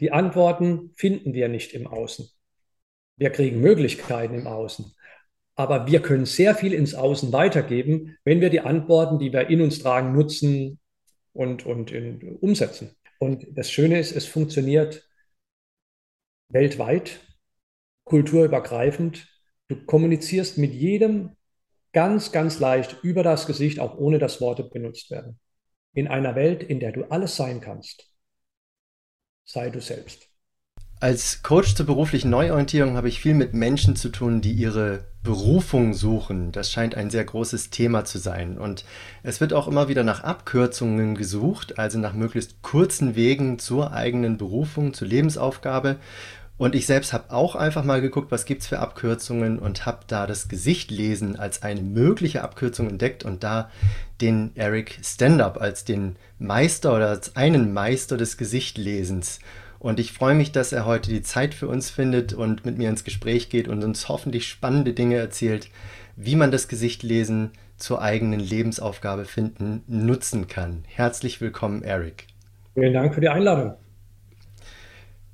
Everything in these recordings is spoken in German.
Die Antworten finden wir nicht im Außen. Wir kriegen Möglichkeiten im Außen. Aber wir können sehr viel ins Außen weitergeben, wenn wir die Antworten, die wir in uns tragen, nutzen und, und in, umsetzen. Und das Schöne ist, es funktioniert weltweit, kulturübergreifend. Du kommunizierst mit jedem ganz, ganz leicht über das Gesicht, auch ohne dass Worte benutzt werden. In einer Welt, in der du alles sein kannst, sei du selbst. Als Coach zur beruflichen Neuorientierung habe ich viel mit Menschen zu tun, die ihre Berufung suchen. Das scheint ein sehr großes Thema zu sein. Und es wird auch immer wieder nach Abkürzungen gesucht, also nach möglichst kurzen Wegen zur eigenen Berufung, zur Lebensaufgabe. Und ich selbst habe auch einfach mal geguckt, was gibt es für Abkürzungen und habe da das Gesichtlesen als eine mögliche Abkürzung entdeckt und da den Eric Stand-up als den Meister oder als einen Meister des Gesichtlesens. Und ich freue mich, dass er heute die Zeit für uns findet und mit mir ins Gespräch geht und uns hoffentlich spannende Dinge erzählt, wie man das Gesichtlesen zur eigenen Lebensaufgabe finden, nutzen kann. Herzlich willkommen, Eric. Vielen Dank für die Einladung.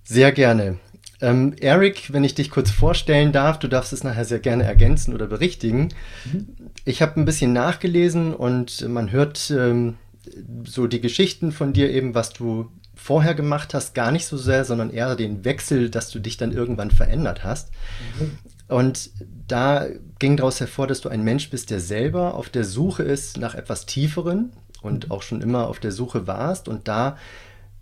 Sehr gerne. Ähm, Eric, wenn ich dich kurz vorstellen darf, du darfst es nachher sehr gerne ergänzen oder berichtigen. Mhm. Ich habe ein bisschen nachgelesen und man hört ähm, so die Geschichten von dir eben, was du vorher gemacht hast, gar nicht so sehr, sondern eher den Wechsel, dass du dich dann irgendwann verändert hast. Mhm. Und da ging daraus hervor, dass du ein Mensch bist, der selber auf der Suche ist nach etwas Tieferen und mhm. auch schon immer auf der Suche warst und da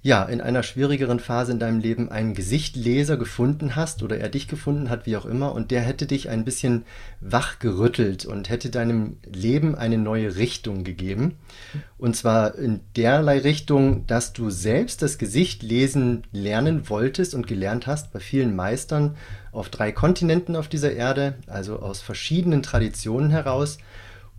ja, in einer schwierigeren Phase in deinem Leben einen Gesichtleser gefunden hast oder er dich gefunden hat, wie auch immer, und der hätte dich ein bisschen wachgerüttelt und hätte deinem Leben eine neue Richtung gegeben. Und zwar in derlei Richtung, dass du selbst das Gesicht lesen lernen wolltest und gelernt hast bei vielen Meistern auf drei Kontinenten auf dieser Erde, also aus verschiedenen Traditionen heraus.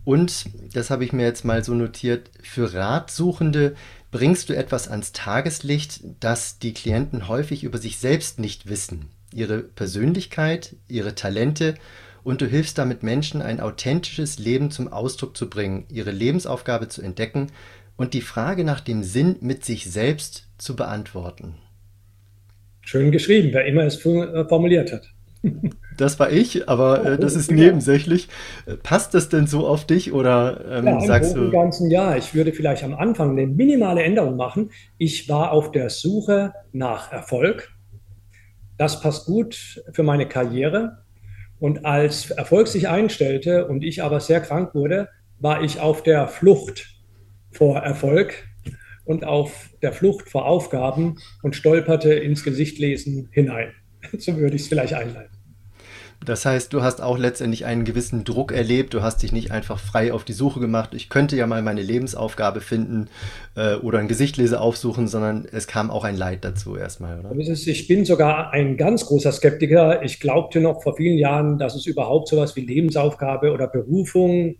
Und, das habe ich mir jetzt mal so notiert, für Ratsuchende, bringst du etwas ans Tageslicht, das die Klienten häufig über sich selbst nicht wissen. Ihre Persönlichkeit, ihre Talente und du hilfst damit Menschen, ein authentisches Leben zum Ausdruck zu bringen, ihre Lebensaufgabe zu entdecken und die Frage nach dem Sinn mit sich selbst zu beantworten. Schön geschrieben, wer immer es formuliert hat. Das war ich, aber äh, das ist nebensächlich. Passt das denn so auf dich oder ähm, ja, sagst du? Im ganzen Jahr. Ich würde vielleicht am Anfang eine minimale Änderung machen. Ich war auf der Suche nach Erfolg. Das passt gut für meine Karriere. Und als Erfolg sich einstellte und ich aber sehr krank wurde, war ich auf der Flucht vor Erfolg und auf der Flucht vor Aufgaben und stolperte ins Gesichtlesen hinein. So würde ich es vielleicht einleiten. Das heißt, du hast auch letztendlich einen gewissen Druck erlebt. Du hast dich nicht einfach frei auf die Suche gemacht. Ich könnte ja mal meine Lebensaufgabe finden äh, oder ein Gesichtlese aufsuchen, sondern es kam auch ein Leid dazu erstmal, oder? Ich bin sogar ein ganz großer Skeptiker. Ich glaubte noch vor vielen Jahren, dass es überhaupt sowas wie Lebensaufgabe oder Berufung,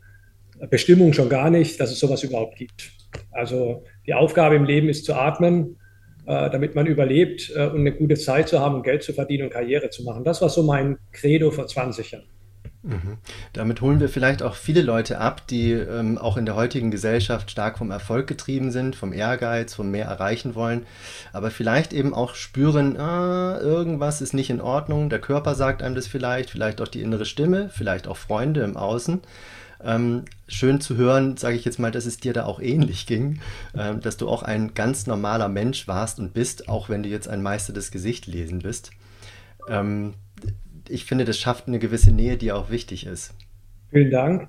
Bestimmung schon gar nicht, dass es sowas überhaupt gibt. Also die Aufgabe im Leben ist zu atmen äh, damit man überlebt äh, und eine gute Zeit zu haben Geld zu verdienen und Karriere zu machen. Das war so mein Credo vor 20 Jahren. Mhm. Damit holen wir vielleicht auch viele Leute ab, die ähm, auch in der heutigen Gesellschaft stark vom Erfolg getrieben sind, vom Ehrgeiz, vom mehr erreichen wollen, aber vielleicht eben auch spüren, ah, irgendwas ist nicht in Ordnung, der Körper sagt einem das vielleicht, vielleicht auch die innere Stimme, vielleicht auch Freunde im Außen. Ähm, schön zu hören, sage ich jetzt mal, dass es dir da auch ähnlich ging, ähm, dass du auch ein ganz normaler Mensch warst und bist, auch wenn du jetzt ein Meister des Gesichtlesen bist. Ähm, ich finde, das schafft eine gewisse Nähe, die auch wichtig ist. Vielen Dank.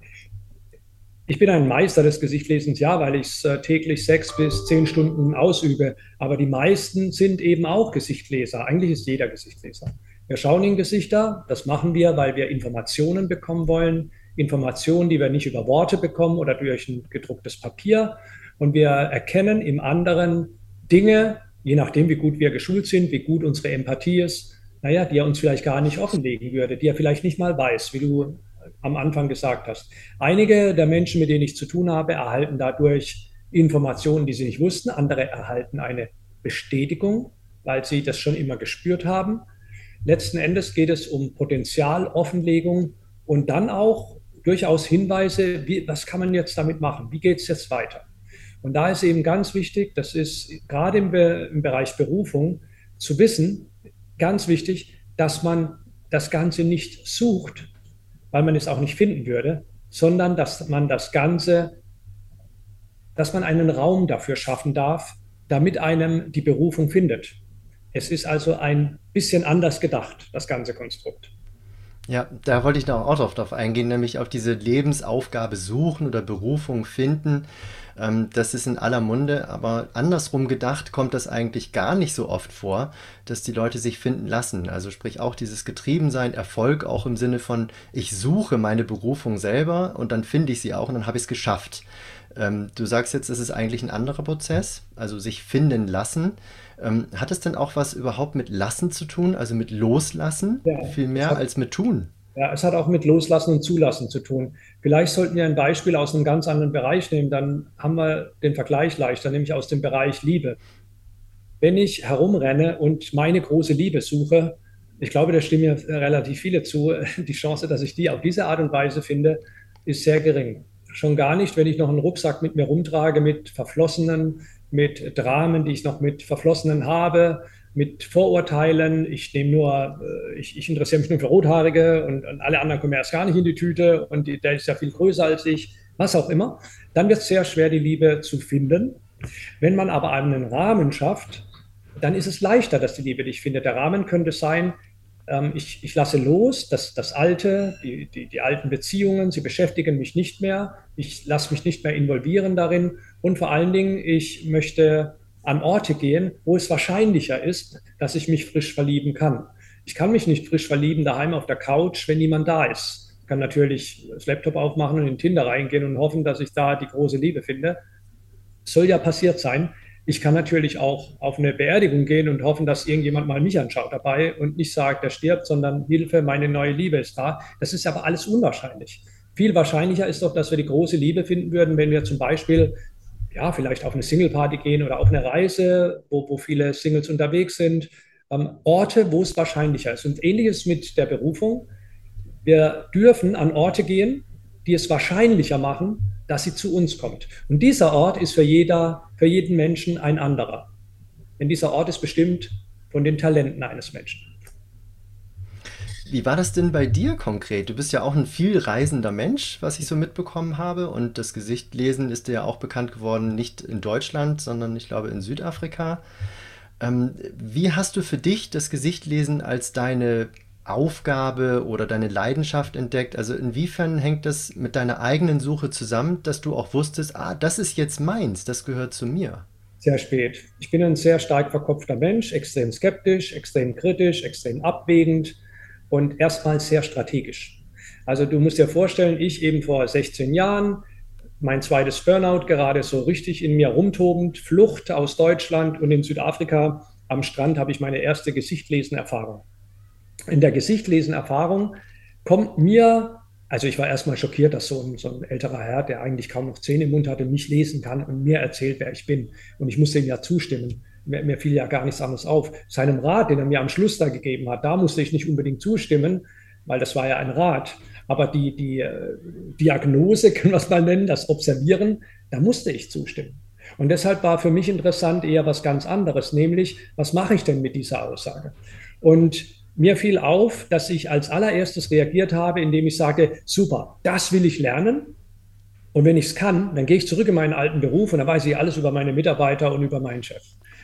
Ich bin ein Meister des Gesichtlesens, ja, weil ich es äh, täglich sechs bis zehn Stunden ausübe. Aber die meisten sind eben auch Gesichtleser. Eigentlich ist jeder Gesichtleser. Wir schauen in Gesichter. Das machen wir, weil wir Informationen bekommen wollen. Informationen, die wir nicht über Worte bekommen oder durch ein gedrucktes Papier. Und wir erkennen im anderen Dinge, je nachdem, wie gut wir geschult sind, wie gut unsere Empathie ist, naja, die er uns vielleicht gar nicht offenlegen würde, die er vielleicht nicht mal weiß, wie du am Anfang gesagt hast. Einige der Menschen, mit denen ich zu tun habe, erhalten dadurch Informationen, die sie nicht wussten. Andere erhalten eine Bestätigung, weil sie das schon immer gespürt haben. Letzten Endes geht es um Potenzialoffenlegung und dann auch durchaus Hinweise, wie, was kann man jetzt damit machen? Wie geht es jetzt weiter? Und da ist eben ganz wichtig, das ist gerade im, Be im Bereich Berufung, zu wissen, ganz wichtig, dass man das Ganze nicht sucht, weil man es auch nicht finden würde, sondern dass man das Ganze, dass man einen Raum dafür schaffen darf, damit einem die Berufung findet. Es ist also ein bisschen anders gedacht, das ganze Konstrukt. Ja, da wollte ich noch auch drauf eingehen, nämlich auf diese Lebensaufgabe suchen oder Berufung finden. Ähm, das ist in aller Munde, aber andersrum gedacht kommt das eigentlich gar nicht so oft vor, dass die Leute sich finden lassen. Also sprich auch dieses Getriebensein, Erfolg auch im Sinne von, ich suche meine Berufung selber und dann finde ich sie auch und dann habe ich es geschafft. Ähm, du sagst jetzt, es ist eigentlich ein anderer Prozess, also sich finden lassen. Ähm, hat es denn auch was überhaupt mit Lassen zu tun, also mit Loslassen, ja, viel mehr hat, als mit Tun? Ja, es hat auch mit Loslassen und Zulassen zu tun. Vielleicht sollten wir ein Beispiel aus einem ganz anderen Bereich nehmen, dann haben wir den Vergleich leichter, nämlich aus dem Bereich Liebe. Wenn ich herumrenne und meine große Liebe suche, ich glaube, da stimmen mir relativ viele zu, die Chance, dass ich die auf diese Art und Weise finde, ist sehr gering. Schon gar nicht, wenn ich noch einen Rucksack mit mir rumtrage mit Verflossenen, mit Dramen, die ich noch mit Verflossenen habe, mit Vorurteilen. Ich nehme nur, äh, ich, ich, interessiere mich nur für Rothaarige und, und, alle anderen kommen erst gar nicht in die Tüte und die, der ist ja viel größer als ich, was auch immer. Dann wird es sehr schwer, die Liebe zu finden. Wenn man aber einen Rahmen schafft, dann ist es leichter, dass die Liebe dich findet. Der Rahmen könnte sein, ich, ich, lasse los, das, das Alte, die, die, die, alten Beziehungen, sie beschäftigen mich nicht mehr, ich lasse mich nicht mehr involvieren darin und vor allen Dingen, ich möchte an Orte gehen, wo es wahrscheinlicher ist, dass ich mich frisch verlieben kann. Ich kann mich nicht frisch verlieben daheim auf der Couch, wenn niemand da ist. Ich kann natürlich das Laptop aufmachen und in Tinder reingehen und hoffen, dass ich da die große Liebe finde. Soll ja passiert sein. Ich kann natürlich auch auf eine Beerdigung gehen und hoffen, dass irgendjemand mal mich anschaut dabei und nicht sagt, er stirbt, sondern Hilfe, meine neue Liebe ist da. Das ist aber alles unwahrscheinlich. Viel wahrscheinlicher ist doch, dass wir die große Liebe finden würden, wenn wir zum Beispiel ja, vielleicht auf eine Single-Party gehen oder auf eine Reise, wo, wo viele Singles unterwegs sind. Ähm, Orte, wo es wahrscheinlicher ist. Und ähnliches mit der Berufung. Wir dürfen an Orte gehen, die es wahrscheinlicher machen, dass sie zu uns kommt. Und dieser Ort ist für, jeder, für jeden Menschen ein anderer. Denn dieser Ort ist bestimmt von den Talenten eines Menschen. Wie war das denn bei dir konkret? Du bist ja auch ein viel reisender Mensch, was ich so mitbekommen habe. Und das Gesicht lesen ist dir ja auch bekannt geworden, nicht in Deutschland, sondern ich glaube in Südafrika. Ähm, wie hast du für dich das Gesicht lesen als deine Aufgabe oder deine Leidenschaft entdeckt? Also inwiefern hängt das mit deiner eigenen Suche zusammen, dass du auch wusstest, ah, das ist jetzt meins, das gehört zu mir? Sehr spät. Ich bin ein sehr stark verkopfter Mensch, extrem skeptisch, extrem kritisch, extrem abwägend und erstmal sehr strategisch. Also du musst dir vorstellen, ich eben vor 16 Jahren, mein zweites Burnout gerade so richtig in mir rumtobend, Flucht aus Deutschland und in Südafrika am Strand habe ich meine erste Gesichtlesen-Erfahrung in der Gesichtlesen-Erfahrung kommt mir, also ich war erstmal schockiert, dass so ein, so ein, älterer Herr, der eigentlich kaum noch Zähne im Mund hatte, mich lesen kann und mir erzählt, wer ich bin. Und ich musste ihm ja zustimmen. Mir, mir fiel ja gar nichts anderes auf. Seinem Rat, den er mir am Schluss da gegeben hat, da musste ich nicht unbedingt zustimmen, weil das war ja ein Rat. Aber die, die äh, Diagnose, können wir es mal nennen, das Observieren, da musste ich zustimmen. Und deshalb war für mich interessant eher was ganz anderes, nämlich, was mache ich denn mit dieser Aussage? Und mir fiel auf, dass ich als allererstes reagiert habe, indem ich sage, super, das will ich lernen. Und wenn ich es kann, dann gehe ich zurück in meinen alten Beruf und dann weiß ich alles über meine Mitarbeiter und über meinen Chef.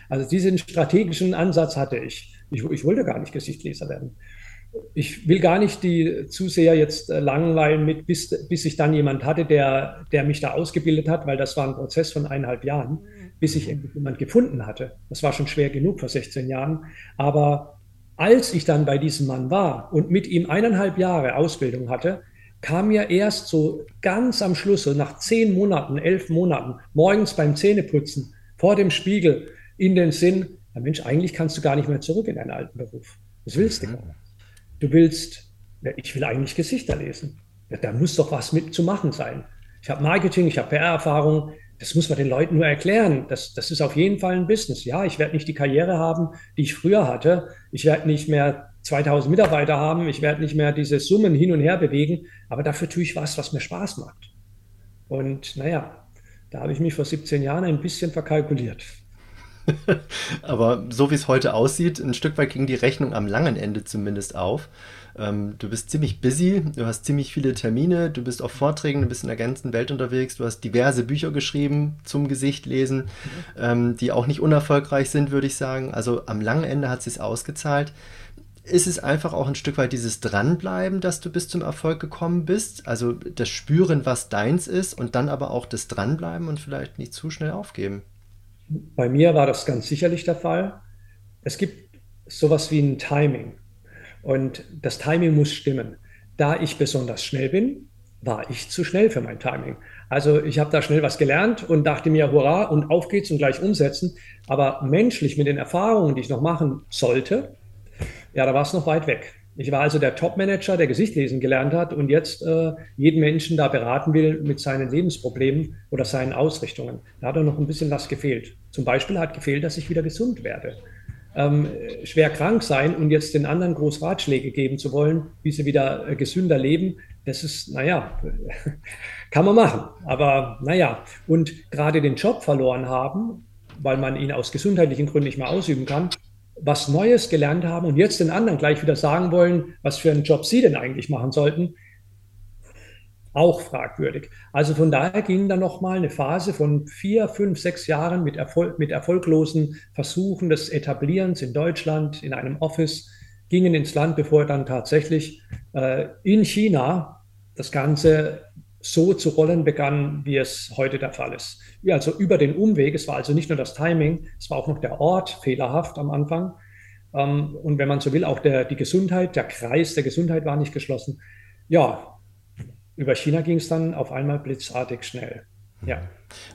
Also diesen strategischen Ansatz hatte ich. Ich, ich wollte gar nicht Gesichtleser werden. Ich will gar nicht die Zuseher jetzt äh, langweilen mit, bis, bis ich dann jemand hatte, der, der mich da ausgebildet hat, weil das war ein Prozess von eineinhalb Jahren, bis ich endlich jemand gefunden hatte. Das war schon schwer genug vor 16 Jahren. Aber als ich dann bei diesem Mann war und mit ihm eineinhalb Jahre Ausbildung hatte, kam mir erst so ganz am Schluss, so nach zehn Monaten, elf Monaten, morgens beim Zähneputzen vor dem Spiegel in den Sinn, ja Mensch, eigentlich kannst du gar nicht mehr zurück in deinen alten Beruf. Was willst du? Du willst, ja, ich will eigentlich Gesichter lesen. Ja, da muss doch was mit zu machen sein. Ich habe Marketing, ich habe PR-Erfahrung, das muss man den Leuten nur erklären. Das, das ist auf jeden Fall ein Business. Ja, ich werde nicht die Karriere haben, die ich früher hatte. Ich werde nicht mehr 2000 Mitarbeiter haben. Ich werde nicht mehr diese Summen hin und her bewegen. Aber dafür tue ich was, was mir Spaß macht. Und naja, da habe ich mich vor 17 Jahren ein bisschen verkalkuliert. Aber so wie es heute aussieht, ein Stück weit ging die Rechnung am langen Ende zumindest auf. Ähm, du bist ziemlich busy, du hast ziemlich viele Termine, du bist auf Vorträgen, du bist in der ganzen Welt unterwegs, du hast diverse Bücher geschrieben zum Gesicht lesen, mhm. ähm, die auch nicht unerfolgreich sind, würde ich sagen. Also am langen Ende hat es sich ausgezahlt. Ist es einfach auch ein Stück weit dieses Dranbleiben, dass du bis zum Erfolg gekommen bist? Also das Spüren, was deins ist und dann aber auch das Dranbleiben und vielleicht nicht zu schnell aufgeben. Bei mir war das ganz sicherlich der Fall. Es gibt sowas wie ein Timing. Und das Timing muss stimmen. Da ich besonders schnell bin, war ich zu schnell für mein Timing. Also ich habe da schnell was gelernt und dachte mir, hurra, und auf geht's und gleich umsetzen. Aber menschlich mit den Erfahrungen, die ich noch machen sollte, ja, da war es noch weit weg. Ich war also der Top-Manager, der Gesicht lesen gelernt hat und jetzt äh, jeden Menschen da beraten will mit seinen Lebensproblemen oder seinen Ausrichtungen. Da hat noch ein bisschen was gefehlt. Zum Beispiel hat gefehlt, dass ich wieder gesund werde ähm, schwer krank sein und jetzt den anderen groß Ratschläge geben zu wollen, wie sie wieder äh, gesünder leben, das ist, naja, kann man machen. Aber naja, und gerade den Job verloren haben, weil man ihn aus gesundheitlichen Gründen nicht mehr ausüben kann, was Neues gelernt haben und jetzt den anderen gleich wieder sagen wollen, was für einen Job sie denn eigentlich machen sollten, auch fragwürdig. Also von daher ging dann nochmal eine Phase von vier, fünf, sechs Jahren mit, Erfolg, mit erfolglosen Versuchen des Etablierens in Deutschland, in einem Office, gingen ins Land, bevor dann tatsächlich äh, in China das Ganze so zu rollen begann, wie es heute der Fall ist. Also über den Umweg, es war also nicht nur das Timing, es war auch noch der Ort fehlerhaft am Anfang. Ähm, und wenn man so will, auch der, die Gesundheit, der Kreis der Gesundheit war nicht geschlossen. Ja, über China ging es dann auf einmal blitzartig schnell. Ja.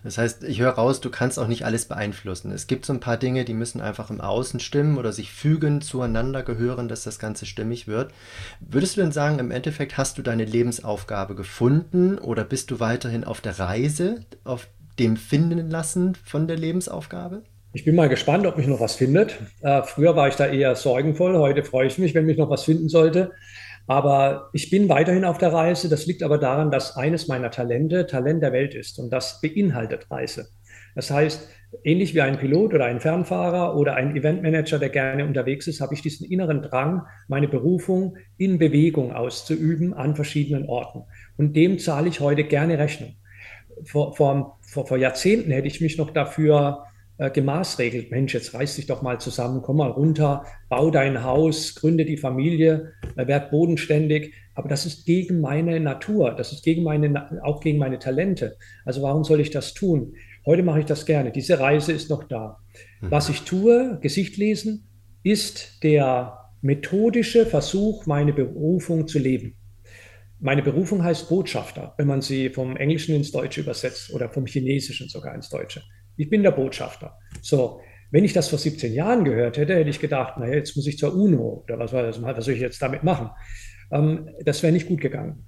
Das heißt, ich höre raus, du kannst auch nicht alles beeinflussen. Es gibt so ein paar Dinge, die müssen einfach im Außen stimmen oder sich fügen, zueinander gehören, dass das Ganze stimmig wird. Würdest du denn sagen, im Endeffekt hast du deine Lebensaufgabe gefunden oder bist du weiterhin auf der Reise, auf dem Finden lassen von der Lebensaufgabe? Ich bin mal gespannt, ob mich noch was findet. Äh, früher war ich da eher sorgenvoll, heute freue ich mich, wenn mich noch was finden sollte. Aber ich bin weiterhin auf der Reise. Das liegt aber daran, dass eines meiner Talente Talent der Welt ist und das beinhaltet Reise. Das heißt, ähnlich wie ein Pilot oder ein Fernfahrer oder ein Eventmanager, der gerne unterwegs ist, habe ich diesen inneren Drang, meine Berufung in Bewegung auszuüben an verschiedenen Orten. Und dem zahle ich heute gerne Rechnung. Vor, vor, vor, vor Jahrzehnten hätte ich mich noch dafür äh, gemaßregelt. Mensch, jetzt reiß dich doch mal zusammen, komm mal runter, bau dein Haus, gründe die Familie, äh, werd bodenständig. Aber das ist gegen meine Natur, das ist gegen meine, auch gegen meine Talente. Also warum soll ich das tun? Heute mache ich das gerne. Diese Reise ist noch da. Mhm. Was ich tue, Gesicht lesen, ist der methodische Versuch, meine Berufung zu leben. Meine Berufung heißt Botschafter, wenn man sie vom Englischen ins Deutsche übersetzt oder vom Chinesischen sogar ins Deutsche. Ich bin der Botschafter. So, wenn ich das vor 17 Jahren gehört hätte, hätte ich gedacht, naja, jetzt muss ich zur UNO oder was, was, was soll ich jetzt damit machen? Ähm, das wäre nicht gut gegangen.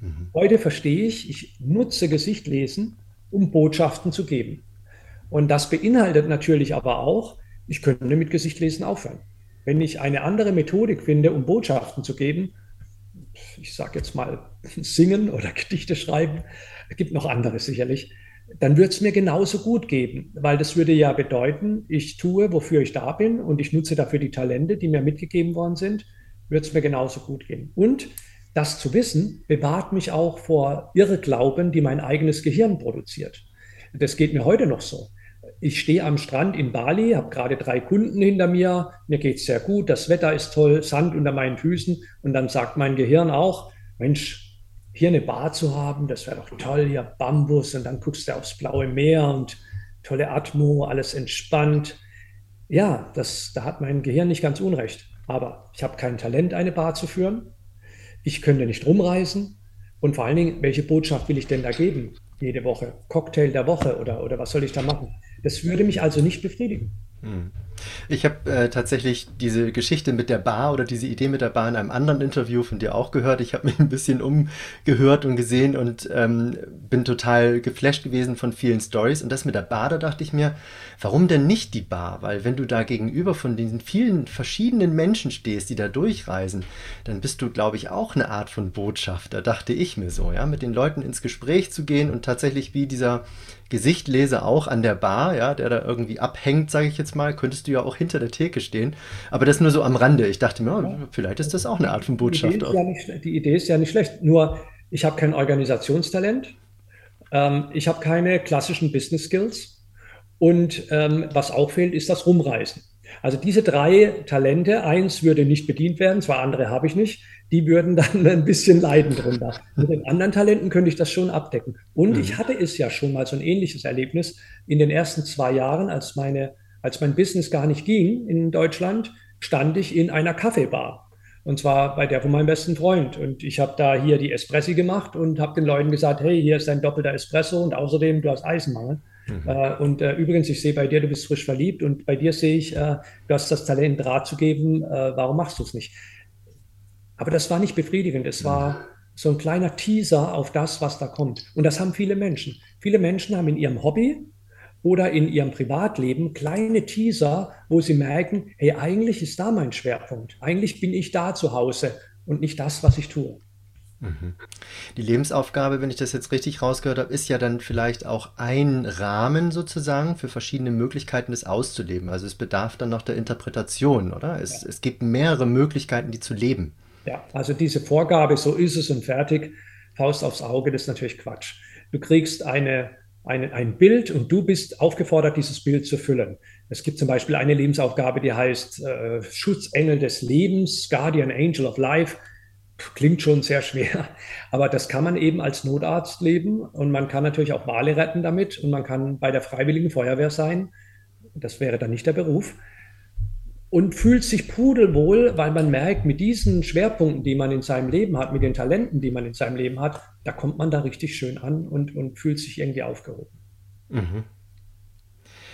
Mhm. Heute verstehe ich, ich nutze Gesicht lesen, um Botschaften zu geben. Und das beinhaltet natürlich aber auch, ich könnte mit Gesicht lesen aufhören. Wenn ich eine andere Methodik finde, um Botschaften zu geben, ich sage jetzt mal singen oder Gedichte schreiben, es gibt noch andere sicherlich, dann würde es mir genauso gut geben, weil das würde ja bedeuten, ich tue, wofür ich da bin und ich nutze dafür die Talente, die mir mitgegeben worden sind, würde es mir genauso gut gehen. Und das zu wissen, bewahrt mich auch vor Irrglauben, die mein eigenes Gehirn produziert. Das geht mir heute noch so. Ich stehe am Strand in Bali, habe gerade drei Kunden hinter mir, mir geht es sehr gut, das Wetter ist toll, Sand unter meinen Füßen und dann sagt mein Gehirn auch, Mensch, hier eine Bar zu haben, das wäre doch toll, hier Bambus und dann guckst du aufs blaue Meer und tolle Atmo, alles entspannt. Ja, das, da hat mein Gehirn nicht ganz unrecht. Aber ich habe kein Talent, eine Bar zu führen. Ich könnte nicht rumreisen. Und vor allen Dingen, welche Botschaft will ich denn da geben? Jede Woche. Cocktail der Woche oder, oder was soll ich da machen? Das würde mich also nicht befriedigen. Hm. Ich habe äh, tatsächlich diese Geschichte mit der Bar oder diese Idee mit der Bar in einem anderen Interview von dir auch gehört. Ich habe mich ein bisschen umgehört und gesehen und ähm, bin total geflasht gewesen von vielen Stories. Und das mit der Bar, da dachte ich mir, warum denn nicht die Bar? Weil wenn du da gegenüber von diesen vielen verschiedenen Menschen stehst, die da durchreisen, dann bist du, glaube ich, auch eine Art von Botschafter, dachte ich mir so, ja, mit den Leuten ins Gespräch zu gehen und tatsächlich wie dieser Gesicht lese, auch an der Bar, ja, der da irgendwie abhängt, sage ich jetzt mal, könntest du ja auch hinter der Theke stehen. Aber das nur so am Rande. Ich dachte mir, oh, vielleicht ist das auch eine Art von Botschaft. Die Idee, ja nicht, die Idee ist ja nicht schlecht. Nur, ich habe kein Organisationstalent. Ähm, ich habe keine klassischen Business Skills. Und ähm, was auch fehlt, ist das Rumreisen. Also diese drei Talente, eins würde nicht bedient werden, zwei andere habe ich nicht, die würden dann ein bisschen leiden drunter. Mit den anderen Talenten könnte ich das schon abdecken. Und mhm. ich hatte es ja schon mal so ein ähnliches Erlebnis in den ersten zwei Jahren, als meine, als mein Business gar nicht ging in Deutschland, stand ich in einer Kaffeebar. Und zwar bei der von meinem besten Freund. Und ich habe da hier die Espressi gemacht und habe den Leuten gesagt, hey, hier ist ein doppelter Espresso und außerdem, du hast Eisenmangel. Mhm. Äh, und äh, übrigens, ich sehe bei dir, du bist frisch verliebt und bei dir sehe ich, äh, du hast das Talent, Draht zu geben. Äh, warum machst du es nicht? Aber das war nicht befriedigend. Es war so ein kleiner Teaser auf das, was da kommt. Und das haben viele Menschen. Viele Menschen haben in ihrem Hobby oder in ihrem Privatleben kleine Teaser, wo sie merken, hey, eigentlich ist da mein Schwerpunkt. Eigentlich bin ich da zu Hause und nicht das, was ich tue. Mhm. Die Lebensaufgabe, wenn ich das jetzt richtig rausgehört habe, ist ja dann vielleicht auch ein Rahmen sozusagen für verschiedene Möglichkeiten, das auszuleben. Also es bedarf dann noch der Interpretation, oder? Es, ja. es gibt mehrere Möglichkeiten, die zu leben. Ja, also diese Vorgabe, so ist es und fertig, Faust aufs Auge, das ist natürlich Quatsch. Du kriegst eine, eine, ein Bild und du bist aufgefordert, dieses Bild zu füllen. Es gibt zum Beispiel eine Lebensaufgabe, die heißt äh, Schutzengel des Lebens, Guardian Angel of Life klingt schon sehr schwer, aber das kann man eben als Notarzt leben und man kann natürlich auch Wale retten damit und man kann bei der Freiwilligen Feuerwehr sein. Das wäre dann nicht der Beruf. Und fühlt sich pudelwohl, weil man merkt, mit diesen Schwerpunkten, die man in seinem Leben hat, mit den Talenten, die man in seinem Leben hat, da kommt man da richtig schön an und, und fühlt sich irgendwie aufgehoben. Mhm.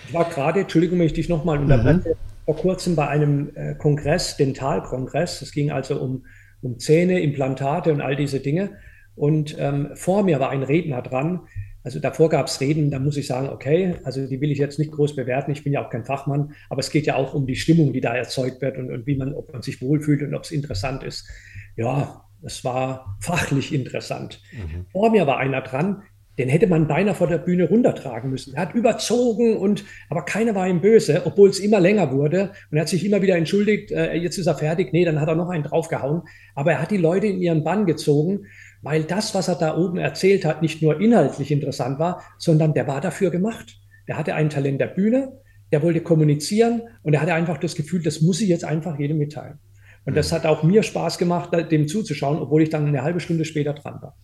Ich war gerade, Entschuldigung, wenn ich dich nochmal unterbreche, mhm. vor kurzem bei einem äh, Kongress, Dentalkongress. Es ging also um um Zähne, Implantate und all diese Dinge. Und ähm, vor mir war ein Redner dran. Also davor gab es Reden, da muss ich sagen, okay, also die will ich jetzt nicht groß bewerten, ich bin ja auch kein Fachmann, aber es geht ja auch um die Stimmung, die da erzeugt wird und, und wie man, ob man sich wohlfühlt und ob es interessant ist. Ja, es war fachlich interessant. Mhm. Vor mir war einer dran, den hätte man beinahe vor der Bühne runtertragen müssen. Er hat überzogen und, aber keiner war ihm böse, obwohl es immer länger wurde. Und er hat sich immer wieder entschuldigt, äh, jetzt ist er fertig. Nee, dann hat er noch einen draufgehauen. Aber er hat die Leute in ihren Bann gezogen, weil das, was er da oben erzählt hat, nicht nur inhaltlich interessant war, sondern der war dafür gemacht. Der hatte ein Talent der Bühne, der wollte kommunizieren und er hatte einfach das Gefühl, das muss ich jetzt einfach jedem mitteilen. Und das hat auch mir Spaß gemacht, dem zuzuschauen, obwohl ich dann eine halbe Stunde später dran war.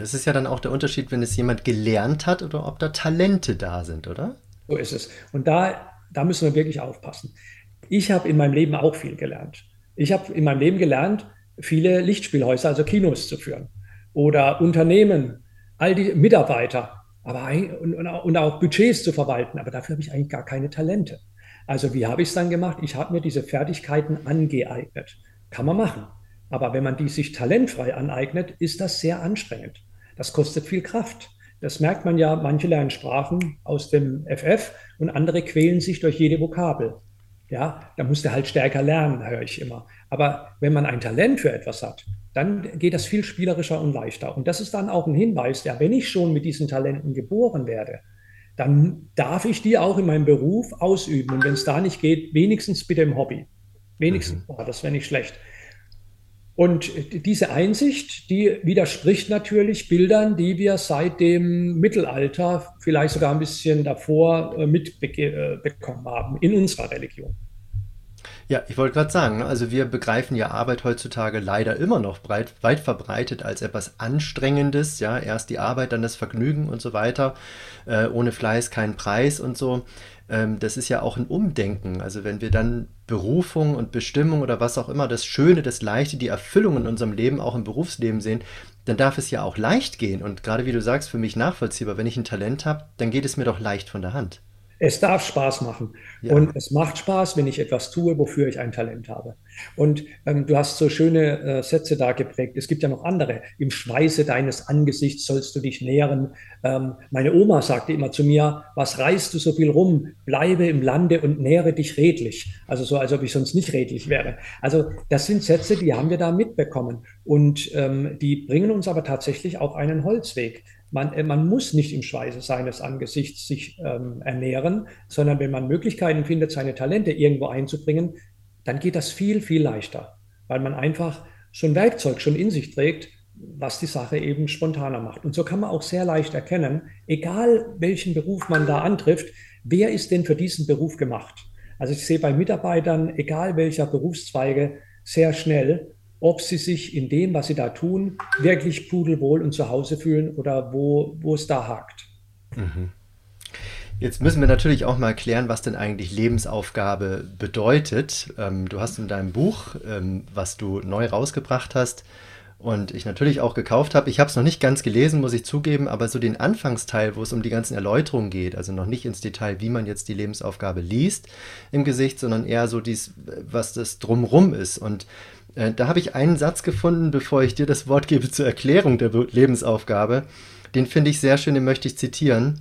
Das ist ja dann auch der Unterschied, wenn es jemand gelernt hat oder ob da Talente da sind, oder? So ist es. Und da, da müssen wir wirklich aufpassen. Ich habe in meinem Leben auch viel gelernt. Ich habe in meinem Leben gelernt, viele Lichtspielhäuser, also Kinos zu führen oder Unternehmen, all die Mitarbeiter aber und auch Budgets zu verwalten. Aber dafür habe ich eigentlich gar keine Talente. Also wie habe ich es dann gemacht? Ich habe mir diese Fertigkeiten angeeignet. Kann man machen. Aber wenn man die sich talentfrei aneignet, ist das sehr anstrengend. Das kostet viel Kraft. Das merkt man ja, manche lernen Sprachen aus dem FF und andere quälen sich durch jede Vokabel. Ja, da muss der halt stärker lernen, höre ich immer. Aber wenn man ein Talent für etwas hat, dann geht das viel spielerischer und leichter. Und das ist dann auch ein Hinweis, ja, wenn ich schon mit diesen Talenten geboren werde, dann darf ich die auch in meinem Beruf ausüben. Und wenn es da nicht geht, wenigstens bitte im Hobby. Wenigstens, mhm. das wäre nicht schlecht. Und diese Einsicht, die widerspricht natürlich Bildern, die wir seit dem Mittelalter, vielleicht sogar ein bisschen davor, äh, mitbekommen haben in unserer Religion. Ja, ich wollte gerade sagen, ne, also wir begreifen ja Arbeit heutzutage leider immer noch breit, weit verbreitet als etwas Anstrengendes. Ja, erst die Arbeit, dann das Vergnügen und so weiter. Äh, ohne Fleiß kein Preis und so das ist ja auch ein Umdenken. Also wenn wir dann Berufung und Bestimmung oder was auch immer, das Schöne, das Leichte, die Erfüllung in unserem Leben, auch im Berufsleben sehen, dann darf es ja auch leicht gehen. Und gerade wie du sagst, für mich nachvollziehbar, wenn ich ein Talent habe, dann geht es mir doch leicht von der Hand. Es darf Spaß machen. Ja. Und es macht Spaß, wenn ich etwas tue, wofür ich ein Talent habe. Und ähm, du hast so schöne äh, Sätze da geprägt. Es gibt ja noch andere. Im Schweiße deines Angesichts sollst du dich nähren. Ähm, meine Oma sagte immer zu mir, was reißt du so viel rum? Bleibe im Lande und nähre dich redlich. Also so, als ob ich sonst nicht redlich wäre. Also das sind Sätze, die haben wir da mitbekommen. Und ähm, die bringen uns aber tatsächlich auf einen Holzweg. Man, äh, man muss nicht im Schweiße seines Angesichts sich ähm, ernähren, sondern wenn man Möglichkeiten findet, seine Talente irgendwo einzubringen, dann geht das viel, viel leichter, weil man einfach schon Werkzeug schon in sich trägt, was die Sache eben spontaner macht. Und so kann man auch sehr leicht erkennen, egal welchen Beruf man da antrifft, wer ist denn für diesen Beruf gemacht? Also ich sehe bei Mitarbeitern, egal welcher Berufszweige, sehr schnell, ob sie sich in dem, was sie da tun, wirklich pudelwohl und zu Hause fühlen oder wo, wo es da hakt. Mhm. Jetzt müssen wir natürlich auch mal erklären, was denn eigentlich Lebensaufgabe bedeutet. Ähm, du hast in deinem Buch, ähm, was du neu rausgebracht hast, und ich natürlich auch gekauft habe. Ich habe es noch nicht ganz gelesen, muss ich zugeben, aber so den Anfangsteil, wo es um die ganzen Erläuterungen geht, also noch nicht ins Detail, wie man jetzt die Lebensaufgabe liest im Gesicht, sondern eher so dies, was das drumrum ist. Und äh, da habe ich einen Satz gefunden, bevor ich dir das Wort gebe zur Erklärung der Lebensaufgabe. Den finde ich sehr schön, den möchte ich zitieren.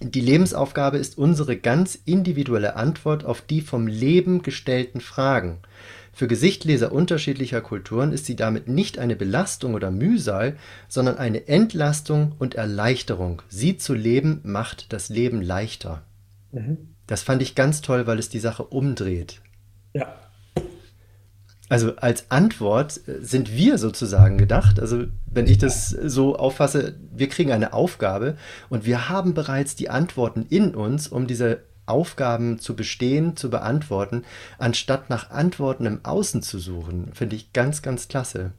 Die Lebensaufgabe ist unsere ganz individuelle Antwort auf die vom Leben gestellten Fragen. Für Gesichtleser unterschiedlicher Kulturen ist sie damit nicht eine Belastung oder Mühsal, sondern eine Entlastung und Erleichterung. Sie zu leben macht das Leben leichter. Mhm. Das fand ich ganz toll, weil es die Sache umdreht. Ja, also als Antwort äh, sind wir sozusagen gedacht. Also wenn ich das so auffasse, wir kriegen eine Aufgabe und wir haben bereits die Antworten in uns, um diese Aufgaben zu bestehen, zu beantworten, anstatt nach Antworten im Außen zu suchen. Finde ich ganz, ganz klasse.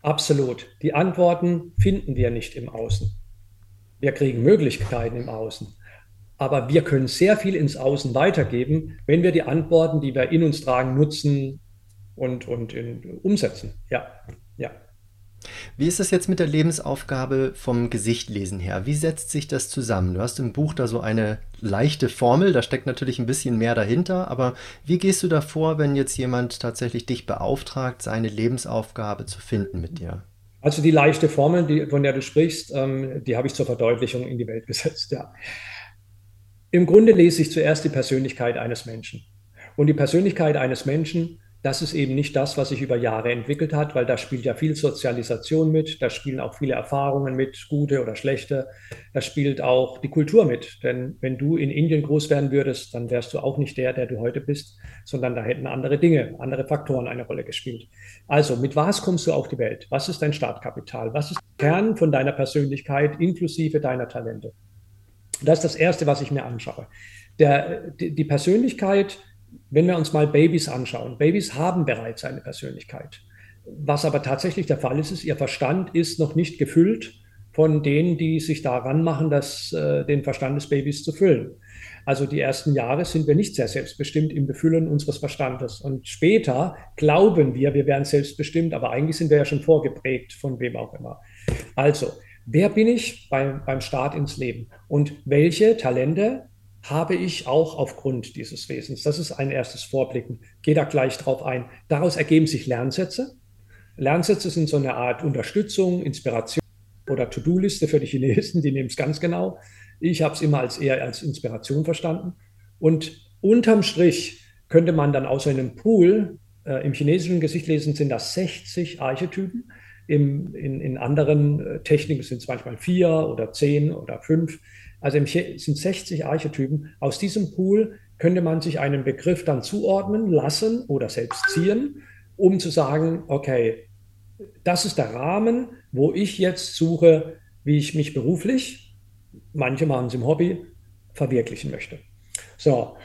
Absolut. Die Antworten finden wir nicht im Außen. Wir kriegen Möglichkeiten im Außen. Aber wir können sehr viel ins Außen weitergeben, wenn wir die Antworten, die wir in uns tragen, nutzen, und, und in, umsetzen. Ja, ja. Wie ist das jetzt mit der Lebensaufgabe vom Gesichtlesen her? Wie setzt sich das zusammen? Du hast im Buch da so eine leichte Formel, da steckt natürlich ein bisschen mehr dahinter, aber wie gehst du da vor, wenn jetzt jemand tatsächlich dich beauftragt, seine Lebensaufgabe zu finden mit dir? Also die leichte Formel, die, von der du sprichst, ähm, die habe ich zur Verdeutlichung in die Welt gesetzt, ja. Im Grunde lese ich zuerst die Persönlichkeit eines Menschen. Und die Persönlichkeit eines Menschen das ist eben nicht das, was sich über Jahre entwickelt hat, weil da spielt ja viel Sozialisation mit, da spielen auch viele Erfahrungen mit, gute oder schlechte, da spielt auch die Kultur mit. Denn wenn du in Indien groß werden würdest, dann wärst du auch nicht der, der du heute bist, sondern da hätten andere Dinge, andere Faktoren eine Rolle gespielt. Also, mit was kommst du auf die Welt? Was ist dein Startkapital? Was ist der Kern von deiner Persönlichkeit inklusive deiner Talente? Das ist das Erste, was ich mir anschaue. Der, die, die Persönlichkeit, wenn wir uns mal Babys anschauen, Babys haben bereits eine Persönlichkeit. Was aber tatsächlich der Fall ist, ist, ihr Verstand ist noch nicht gefüllt von denen, die sich daran machen, das, äh, den Verstand des Babys zu füllen. Also die ersten Jahre sind wir nicht sehr selbstbestimmt im Befüllen unseres Verstandes. Und später glauben wir, wir wären selbstbestimmt, aber eigentlich sind wir ja schon vorgeprägt von wem auch immer. Also, wer bin ich beim, beim Start ins Leben? Und welche Talente habe ich auch aufgrund dieses Wesens. Das ist ein erstes Vorblicken. Gehe da gleich drauf ein. Daraus ergeben sich Lernsätze. Lernsätze sind so eine Art Unterstützung, Inspiration oder To-Do-Liste für die Chinesen, die nehmen es ganz genau. Ich habe es immer als eher als Inspiration verstanden. Und unterm Strich könnte man dann außer einem Pool, äh, im chinesischen Gesichtlesen sind das 60 Archetypen, im, in, in anderen äh, Techniken sind es manchmal vier oder zehn oder fünf. Also sind 60 Archetypen. Aus diesem Pool könnte man sich einen Begriff dann zuordnen lassen oder selbst ziehen, um zu sagen, okay, das ist der Rahmen, wo ich jetzt suche, wie ich mich beruflich, manche machen es im Hobby, verwirklichen möchte. So,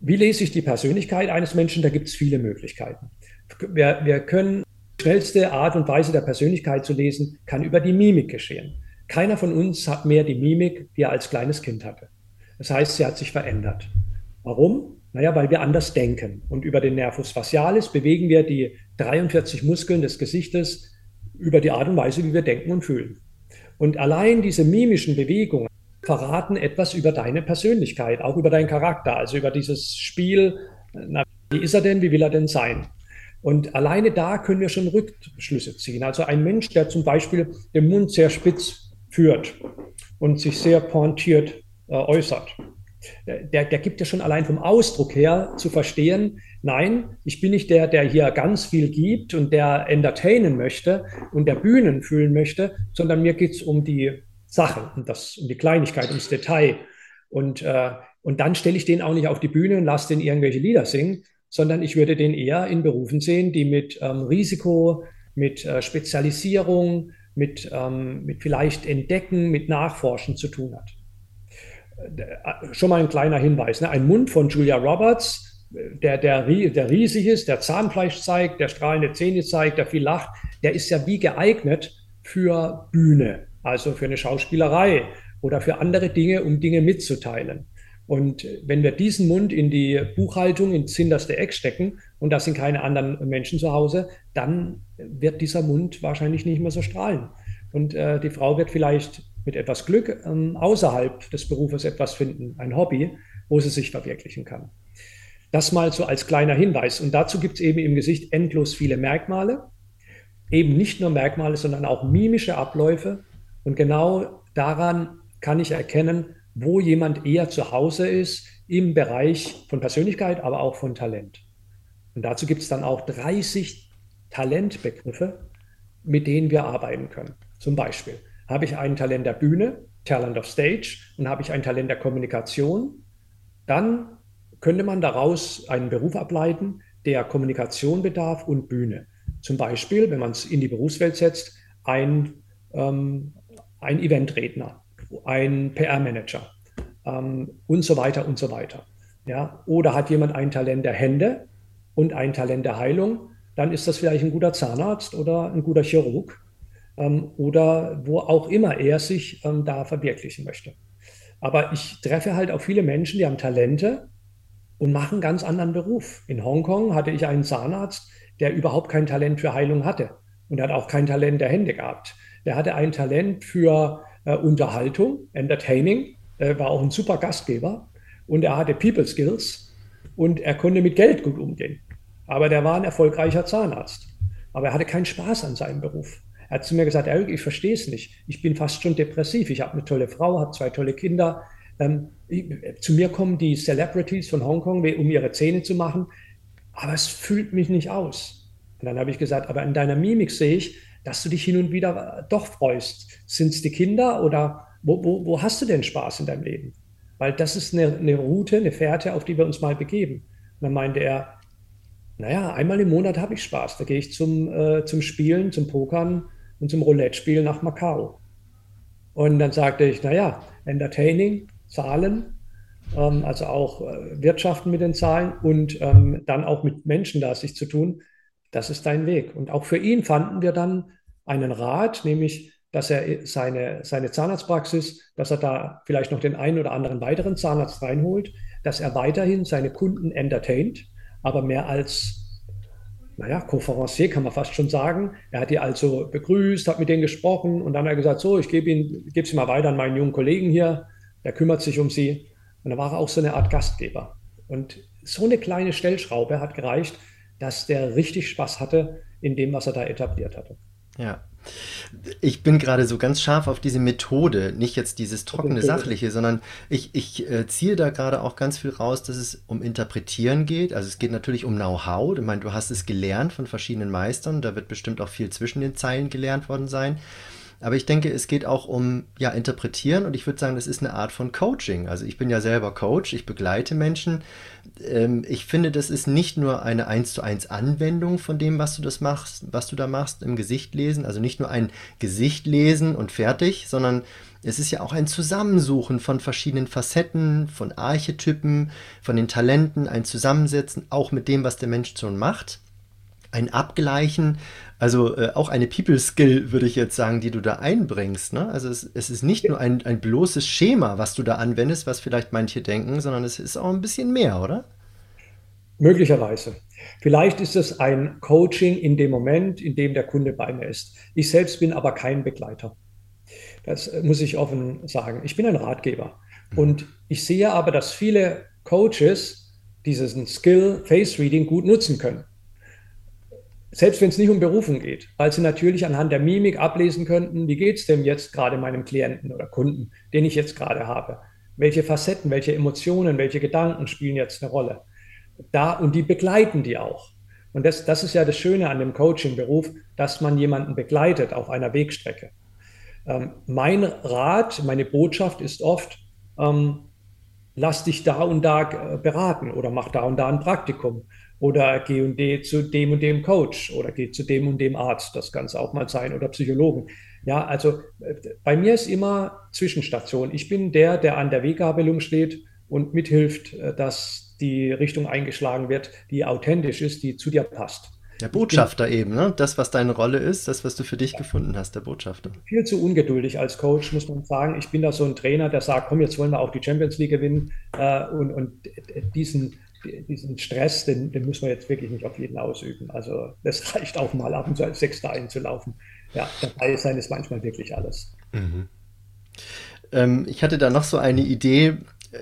wie lese ich die Persönlichkeit eines Menschen? Da gibt es viele Möglichkeiten. Wir, wir können, die schnellste Art und Weise der Persönlichkeit zu lesen, kann über die Mimik geschehen. Keiner von uns hat mehr die Mimik, die er als kleines Kind hatte. Das heißt, sie hat sich verändert. Warum? Naja, weil wir anders denken. Und über den Nervus facialis bewegen wir die 43 Muskeln des Gesichtes über die Art und Weise, wie wir denken und fühlen. Und allein diese mimischen Bewegungen verraten etwas über deine Persönlichkeit, auch über deinen Charakter, also über dieses Spiel, na, wie ist er denn, wie will er denn sein? Und alleine da können wir schon Rückschlüsse ziehen. Also ein Mensch, der zum Beispiel den Mund sehr spitz führt und sich sehr pointiert äh, äußert. Der, der gibt ja schon allein vom Ausdruck her zu verstehen, nein, ich bin nicht der, der hier ganz viel gibt und der entertainen möchte und der Bühnen fühlen möchte, sondern mir geht es um die Sache, um, das, um die Kleinigkeit, ums Detail. Und, äh, und dann stelle ich den auch nicht auf die Bühne und lasse den irgendwelche Lieder singen, sondern ich würde den eher in Berufen sehen, die mit ähm, Risiko, mit äh, Spezialisierung, mit, ähm, mit vielleicht Entdecken, mit Nachforschen zu tun hat. Äh, schon mal ein kleiner Hinweis. Ne? Ein Mund von Julia Roberts, der, der, der riesig ist, der Zahnfleisch zeigt, der strahlende Zähne zeigt, der viel lacht, der ist ja wie geeignet für Bühne, also für eine Schauspielerei oder für andere Dinge, um Dinge mitzuteilen. Und wenn wir diesen Mund in die Buchhaltung ins hinterste Eck stecken und da sind keine anderen Menschen zu Hause, dann wird dieser Mund wahrscheinlich nicht mehr so strahlen. Und äh, die Frau wird vielleicht mit etwas Glück ähm, außerhalb des Berufes etwas finden, ein Hobby, wo sie sich verwirklichen kann. Das mal so als kleiner Hinweis. Und dazu gibt es eben im Gesicht endlos viele Merkmale. Eben nicht nur Merkmale, sondern auch mimische Abläufe. Und genau daran kann ich erkennen, wo jemand eher zu Hause ist im Bereich von Persönlichkeit, aber auch von Talent. Und dazu gibt es dann auch 30 Talentbegriffe, mit denen wir arbeiten können. Zum Beispiel habe ich ein Talent der Bühne, Talent of Stage, und habe ich ein Talent der Kommunikation, dann könnte man daraus einen Beruf ableiten, der Kommunikation bedarf und Bühne. Zum Beispiel, wenn man es in die Berufswelt setzt, ein, ähm, ein Eventredner ein PR-Manager ähm, und so weiter und so weiter. Ja? Oder hat jemand ein Talent der Hände und ein Talent der Heilung, dann ist das vielleicht ein guter Zahnarzt oder ein guter Chirurg ähm, oder wo auch immer er sich ähm, da verwirklichen möchte. Aber ich treffe halt auch viele Menschen, die haben Talente und machen einen ganz anderen Beruf. In Hongkong hatte ich einen Zahnarzt, der überhaupt kein Talent für Heilung hatte. Und hat auch kein Talent der Hände gehabt. Der hatte ein Talent für äh, Unterhaltung, Entertaining, er war auch ein super Gastgeber und er hatte People Skills und er konnte mit Geld gut umgehen. Aber der war ein erfolgreicher Zahnarzt. Aber er hatte keinen Spaß an seinem Beruf. Er hat zu mir gesagt, Eric, ich verstehe es nicht. Ich bin fast schon depressiv. Ich habe eine tolle Frau, habe zwei tolle Kinder. Ähm, ich, zu mir kommen die Celebrities von Hongkong, um ihre Zähne zu machen. Aber es fühlt mich nicht aus. Und dann habe ich gesagt, aber in deiner Mimik sehe ich, dass du dich hin und wieder doch freust. Sind es die Kinder oder wo, wo, wo, hast du denn Spaß in deinem Leben? Weil das ist eine, eine Route, eine Fährte, auf die wir uns mal begeben. Und dann meinte er, naja, einmal im Monat habe ich Spaß. Da gehe ich zum, äh, zum Spielen, zum Pokern und zum Roulette-Spielen nach Macau. Und dann sagte ich, naja, Entertaining, Zahlen, ähm, also auch äh, Wirtschaften mit den Zahlen und ähm, dann auch mit Menschen da sich zu tun, das ist dein Weg. Und auch für ihn fanden wir dann einen Rat, nämlich, dass er seine, seine Zahnarztpraxis, dass er da vielleicht noch den einen oder anderen weiteren Zahnarzt reinholt, dass er weiterhin seine Kunden entertaint, aber mehr als naja, Conferencier kann man fast schon sagen. Er hat die also begrüßt, hat mit denen gesprochen und dann hat er gesagt, so, ich gebe ihn, gebe sie mal weiter an meinen jungen Kollegen hier, der kümmert sich um sie. Und da war er auch so eine Art Gastgeber. Und so eine kleine Stellschraube hat gereicht, dass der richtig Spaß hatte in dem, was er da etabliert hatte. Ja. Ich bin gerade so ganz scharf auf diese Methode, nicht jetzt dieses trockene Sachliche, sondern ich, ich äh, ziehe da gerade auch ganz viel raus, dass es um Interpretieren geht. Also es geht natürlich um Know-how. Ich meine, du hast es gelernt von verschiedenen Meistern, da wird bestimmt auch viel zwischen den Zeilen gelernt worden sein. Aber ich denke, es geht auch um ja, Interpretieren und ich würde sagen, das ist eine Art von Coaching. Also ich bin ja selber Coach, ich begleite Menschen. Ähm, ich finde, das ist nicht nur eine 1 zu 1 Anwendung von dem, was du das machst, was du da machst, im Gesicht lesen. Also nicht nur ein Gesicht lesen und fertig, sondern es ist ja auch ein Zusammensuchen von verschiedenen Facetten, von Archetypen, von den Talenten, ein Zusammensetzen, auch mit dem, was der Mensch schon macht ein Abgleichen, also äh, auch eine People-Skill, würde ich jetzt sagen, die du da einbringst. Ne? Also es, es ist nicht nur ein, ein bloßes Schema, was du da anwendest, was vielleicht manche denken, sondern es ist auch ein bisschen mehr, oder? Möglicherweise. Vielleicht ist es ein Coaching in dem Moment, in dem der Kunde bei mir ist. Ich selbst bin aber kein Begleiter. Das äh, muss ich offen sagen. Ich bin ein Ratgeber. Mhm. Und ich sehe aber, dass viele Coaches diesen Skill Face Reading gut nutzen können selbst wenn es nicht um Berufung geht, weil sie natürlich anhand der Mimik ablesen könnten, wie geht es denn jetzt gerade meinem Klienten oder Kunden, den ich jetzt gerade habe? Welche Facetten, welche Emotionen, welche Gedanken spielen jetzt eine Rolle? Da, und die begleiten die auch. Und das, das ist ja das Schöne an dem Coaching-Beruf, dass man jemanden begleitet auf einer Wegstrecke. Ähm, mein Rat, meine Botschaft ist oft, ähm, lass dich da und da äh, beraten oder mach da und da ein Praktikum oder geh und geh zu dem und dem Coach oder geh zu dem und dem Arzt, das kann es auch mal sein, oder Psychologen. Ja, also äh, bei mir ist immer Zwischenstation. Ich bin der, der an der Weggabelung steht und mithilft, äh, dass die Richtung eingeschlagen wird, die authentisch ist, die zu dir passt. Der Botschafter eben, ne? Das, was deine Rolle ist, das, was du für dich gefunden hast, der Botschafter. Viel zu ungeduldig als Coach, muss man sagen. Ich bin da so ein Trainer, der sagt, komm, jetzt wollen wir auch die Champions League gewinnen. Äh, und, und diesen, diesen Stress, den, den muss man jetzt wirklich nicht auf jeden ausüben. Also das reicht auch mal ab und zu als Sechster einzulaufen. Ja, dabei sein ist manchmal wirklich alles. Mhm. Ähm, ich hatte da noch so eine Idee, äh,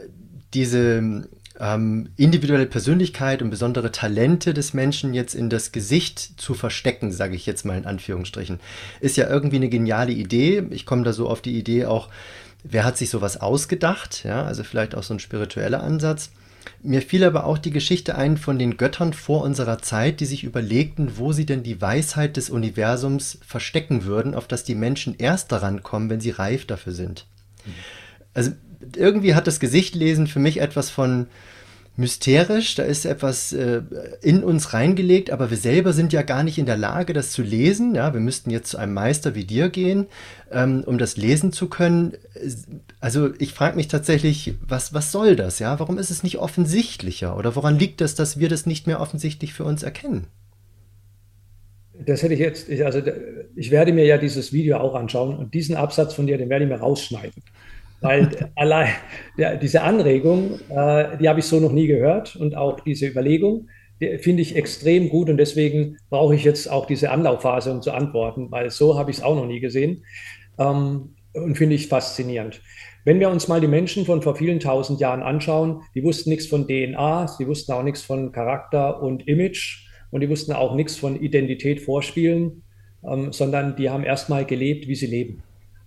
diese ähm, individuelle Persönlichkeit und besondere Talente des Menschen jetzt in das Gesicht zu verstecken, sage ich jetzt mal in Anführungsstrichen, ist ja irgendwie eine geniale Idee. Ich komme da so auf die Idee auch, wer hat sich sowas ausgedacht? Ja, also vielleicht auch so ein spiritueller Ansatz. Mir fiel aber auch die Geschichte ein von den Göttern vor unserer Zeit, die sich überlegten, wo sie denn die Weisheit des Universums verstecken würden, auf das die Menschen erst daran kommen, wenn sie reif dafür sind. Mhm. Also irgendwie hat das Gesichtlesen für mich etwas von mysterisch, da ist etwas äh, in uns reingelegt, aber wir selber sind ja gar nicht in der Lage, das zu lesen. Ja, wir müssten jetzt zu einem Meister wie dir gehen, ähm, um das lesen zu können. Also ich frage mich tatsächlich, was, was soll das? Ja, warum ist es nicht offensichtlicher? Oder woran liegt es, dass wir das nicht mehr offensichtlich für uns erkennen? Das hätte ich jetzt, also ich werde mir ja dieses Video auch anschauen und diesen Absatz von dir, den werde ich mir rausschneiden. Weil allein ja, diese Anregung, äh, die habe ich so noch nie gehört und auch diese Überlegung, die finde ich extrem gut und deswegen brauche ich jetzt auch diese Anlaufphase, um zu antworten, weil so habe ich es auch noch nie gesehen ähm, und finde ich faszinierend. Wenn wir uns mal die Menschen von vor vielen tausend Jahren anschauen, die wussten nichts von DNA, sie wussten auch nichts von Charakter und Image und die wussten auch nichts von Identität vorspielen, ähm, sondern die haben erstmal gelebt, wie sie leben.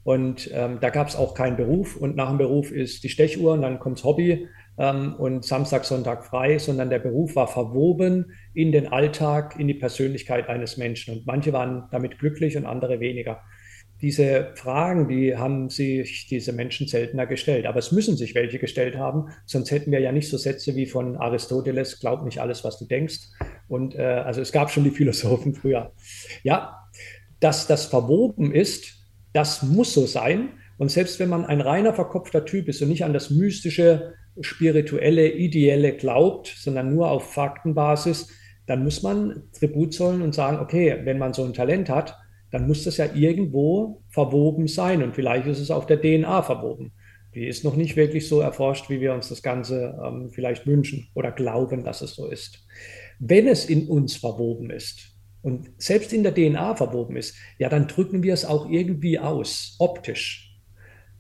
Und ähm, da gab es auch keinen Beruf. Und nach dem Beruf ist die Stechuhr und dann kommt das Hobby ähm, und Samstag, Sonntag frei, sondern der Beruf war verwoben in den Alltag, in die Persönlichkeit eines Menschen. Und manche waren damit glücklich und andere weniger. Diese Fragen, die haben sich diese Menschen seltener gestellt. Aber es müssen sich welche gestellt haben, sonst hätten wir ja nicht so Sätze wie von Aristoteles, glaub nicht alles, was du denkst. Und äh, also es gab schon die Philosophen früher. Ja, dass das verwoben ist, das muss so sein. Und selbst wenn man ein reiner verkopfter Typ ist und nicht an das mystische, spirituelle, ideelle glaubt, sondern nur auf Faktenbasis, dann muss man Tribut zollen und sagen, okay, wenn man so ein Talent hat, dann muss das ja irgendwo verwoben sein und vielleicht ist es auf der DNA verwoben. Die ist noch nicht wirklich so erforscht, wie wir uns das Ganze ähm, vielleicht wünschen oder glauben, dass es so ist. Wenn es in uns verwoben ist, und selbst in der DNA verwoben ist, ja, dann drücken wir es auch irgendwie aus, optisch.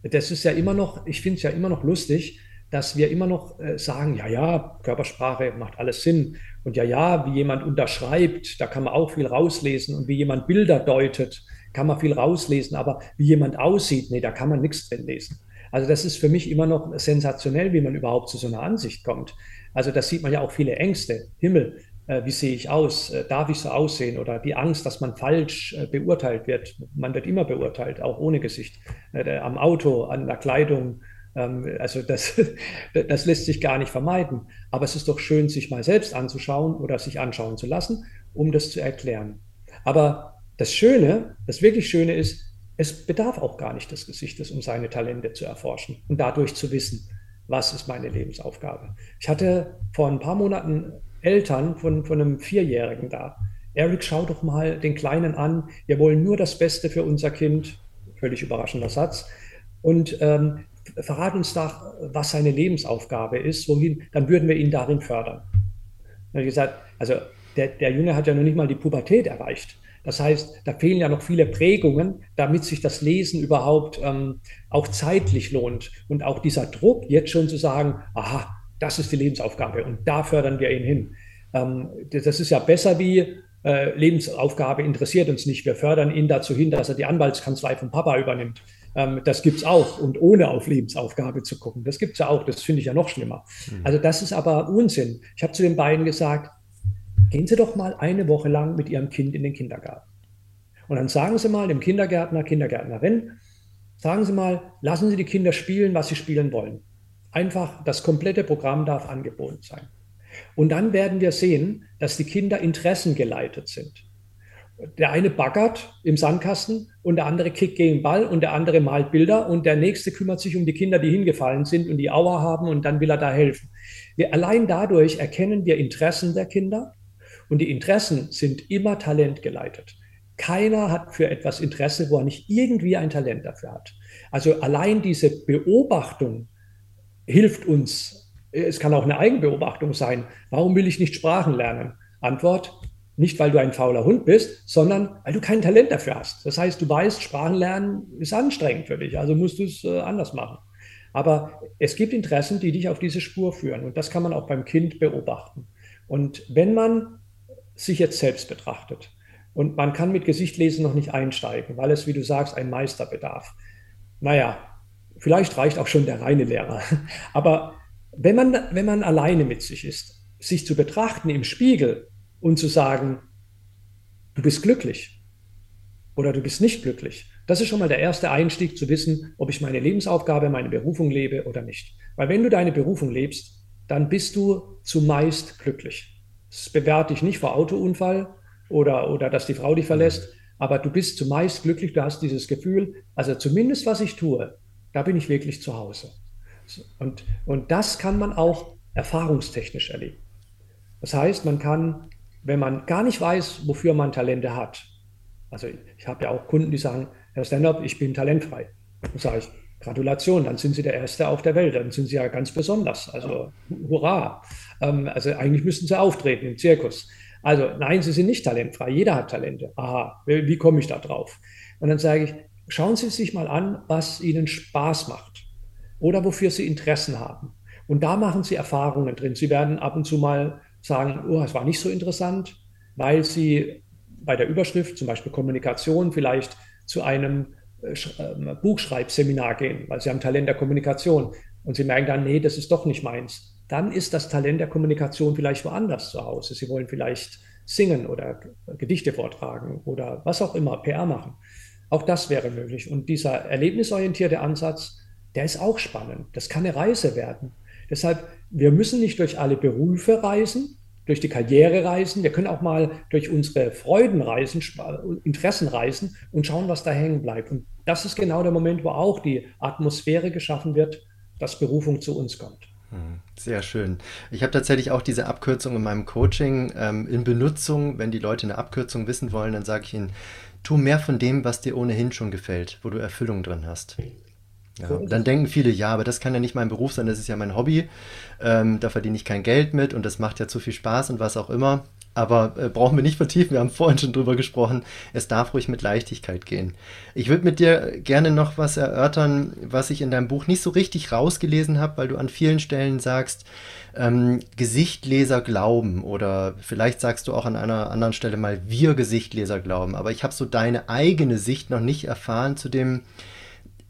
Das ist ja immer noch, ich finde es ja immer noch lustig, dass wir immer noch äh, sagen, ja, ja, Körpersprache macht alles Sinn. Und ja, ja, wie jemand unterschreibt, da kann man auch viel rauslesen. Und wie jemand Bilder deutet, kann man viel rauslesen. Aber wie jemand aussieht, nee, da kann man nichts drin lesen. Also das ist für mich immer noch sensationell, wie man überhaupt zu so einer Ansicht kommt. Also das sieht man ja auch viele Ängste. Himmel, wie sehe ich aus, äh, darf ich so aussehen oder die Angst, dass man falsch äh, beurteilt wird. Man wird immer beurteilt, auch ohne Gesicht, am Auto, an der Kleidung. Ähm, also das, das lässt sich gar nicht vermeiden. Aber es ist doch schön, sich mal selbst anzuschauen oder sich anschauen zu lassen, um das zu erklären. Aber das Schöne, das wirklich Schöne ist, es bedarf auch gar nicht des Gesichtes, um seine Talente zu erforschen und dadurch zu wissen, was ist meine Lebensaufgabe. Ich hatte vor ein paar Monaten Eltern von, von einem Vierjährigen da. Eric, schau doch mal den Kleinen an. Wir wollen nur das Beste für unser Kind. Völlig überraschender Satz. Und ähm, verrat uns doch, was seine Lebensaufgabe ist, wohin, dann würden wir ihn darin fördern. Dann ich gesagt, also der, der Junge hat ja noch nicht mal die Pubertät erreicht. Das heißt, da fehlen ja noch viele Prägungen, damit sich das Lesen überhaupt ähm, auch zeitlich lohnt. Und auch dieser Druck, jetzt schon zu sagen, aha, das ist die Lebensaufgabe und da fördern wir ihn hin. Ähm, das ist ja besser wie äh, Lebensaufgabe interessiert uns nicht. Wir fördern ihn dazu hin, dass er die Anwaltskanzlei vom Papa übernimmt. Ähm, das gibt es auch und ohne auf Lebensaufgabe zu gucken. Das gibt es ja auch. Das finde ich ja noch schlimmer. Mhm. Also das ist aber Unsinn. Ich habe zu den beiden gesagt, gehen Sie doch mal eine Woche lang mit Ihrem Kind in den Kindergarten. Und dann sagen Sie mal dem Kindergärtner, Kindergärtnerin, Sagen Sie mal, lassen Sie die Kinder spielen, was sie spielen wollen. Einfach das komplette Programm darf angeboten sein. Und dann werden wir sehen, dass die Kinder interessengeleitet sind. Der eine baggert im Sandkasten und der andere kickt gegen den Ball und der andere malt Bilder und der nächste kümmert sich um die Kinder, die hingefallen sind und die Aua haben und dann will er da helfen. Wir, allein dadurch erkennen wir Interessen der Kinder und die Interessen sind immer talentgeleitet. Keiner hat für etwas Interesse, wo er nicht irgendwie ein Talent dafür hat. Also allein diese Beobachtung hilft uns. Es kann auch eine Eigenbeobachtung sein. Warum will ich nicht Sprachen lernen? Antwort, nicht, weil du ein fauler Hund bist, sondern weil du kein Talent dafür hast. Das heißt, du weißt, Sprachen lernen ist anstrengend für dich, also musst du es äh, anders machen. Aber es gibt Interessen, die dich auf diese Spur führen und das kann man auch beim Kind beobachten. Und wenn man sich jetzt selbst betrachtet und man kann mit Gesichtlesen noch nicht einsteigen, weil es, wie du sagst, ein Meister bedarf. Naja, vielleicht reicht auch schon der reine Lehrer. Aber wenn man, wenn man alleine mit sich ist, sich zu betrachten im Spiegel und zu sagen, du bist glücklich oder du bist nicht glücklich. Das ist schon mal der erste Einstieg zu wissen, ob ich meine Lebensaufgabe, meine Berufung lebe oder nicht. Weil wenn du deine Berufung lebst, dann bist du zumeist glücklich. Das bewährt dich nicht vor Autounfall oder, oder dass die Frau dich verlässt, aber du bist zumeist glücklich, du hast dieses Gefühl, also zumindest was ich tue, da bin ich wirklich zu Hause. Und, und das kann man auch erfahrungstechnisch erleben. Das heißt, man kann wenn man gar nicht weiß, wofür man Talente hat. Also ich habe ja auch Kunden, die sagen, Herr Stanhope, ich bin talentfrei. Dann sage ich, Gratulation, dann sind Sie der Erste auf der Welt, dann sind Sie ja ganz besonders. Also hurra. Ähm, also eigentlich müssten Sie auftreten im Zirkus. Also nein, Sie sind nicht talentfrei, jeder hat Talente. Aha, wie komme ich da drauf? Und dann sage ich, schauen Sie sich mal an, was Ihnen Spaß macht oder wofür Sie Interessen haben. Und da machen Sie Erfahrungen drin. Sie werden ab und zu mal sagen, oh, es war nicht so interessant, weil sie bei der Überschrift, zum Beispiel Kommunikation, vielleicht zu einem äh, ähm, Buchschreibseminar gehen, weil sie haben Talent der Kommunikation und sie merken dann, nee, das ist doch nicht meins. Dann ist das Talent der Kommunikation vielleicht woanders zu Hause. Sie wollen vielleicht singen oder Gedichte vortragen oder was auch immer, PR machen. Auch das wäre möglich. Und dieser erlebnisorientierte Ansatz, der ist auch spannend. Das kann eine Reise werden. Deshalb, wir müssen nicht durch alle Berufe reisen, durch die Karriere reisen. Wir können auch mal durch unsere Freuden reisen, Interessen reisen und schauen, was da hängen bleibt. Und das ist genau der Moment, wo auch die Atmosphäre geschaffen wird, dass Berufung zu uns kommt. Hm, sehr schön. Ich habe tatsächlich auch diese Abkürzung in meinem Coaching ähm, in Benutzung. Wenn die Leute eine Abkürzung wissen wollen, dann sage ich ihnen, tu mehr von dem, was dir ohnehin schon gefällt, wo du Erfüllung drin hast. Ja, dann denken viele, ja, aber das kann ja nicht mein Beruf sein, das ist ja mein Hobby. Ähm, da verdiene ich kein Geld mit und das macht ja zu viel Spaß und was auch immer. Aber äh, brauchen wir nicht vertiefen, wir haben vorhin schon drüber gesprochen. Es darf ruhig mit Leichtigkeit gehen. Ich würde mit dir gerne noch was erörtern, was ich in deinem Buch nicht so richtig rausgelesen habe, weil du an vielen Stellen sagst, ähm, Gesichtleser glauben oder vielleicht sagst du auch an einer anderen Stelle mal, wir Gesichtleser glauben. Aber ich habe so deine eigene Sicht noch nicht erfahren zu dem,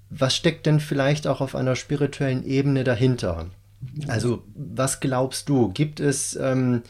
was steckt denn vielleicht auch auf einer spirituellen Ebene dahinter? Also, was glaubst du? Gibt es ähm,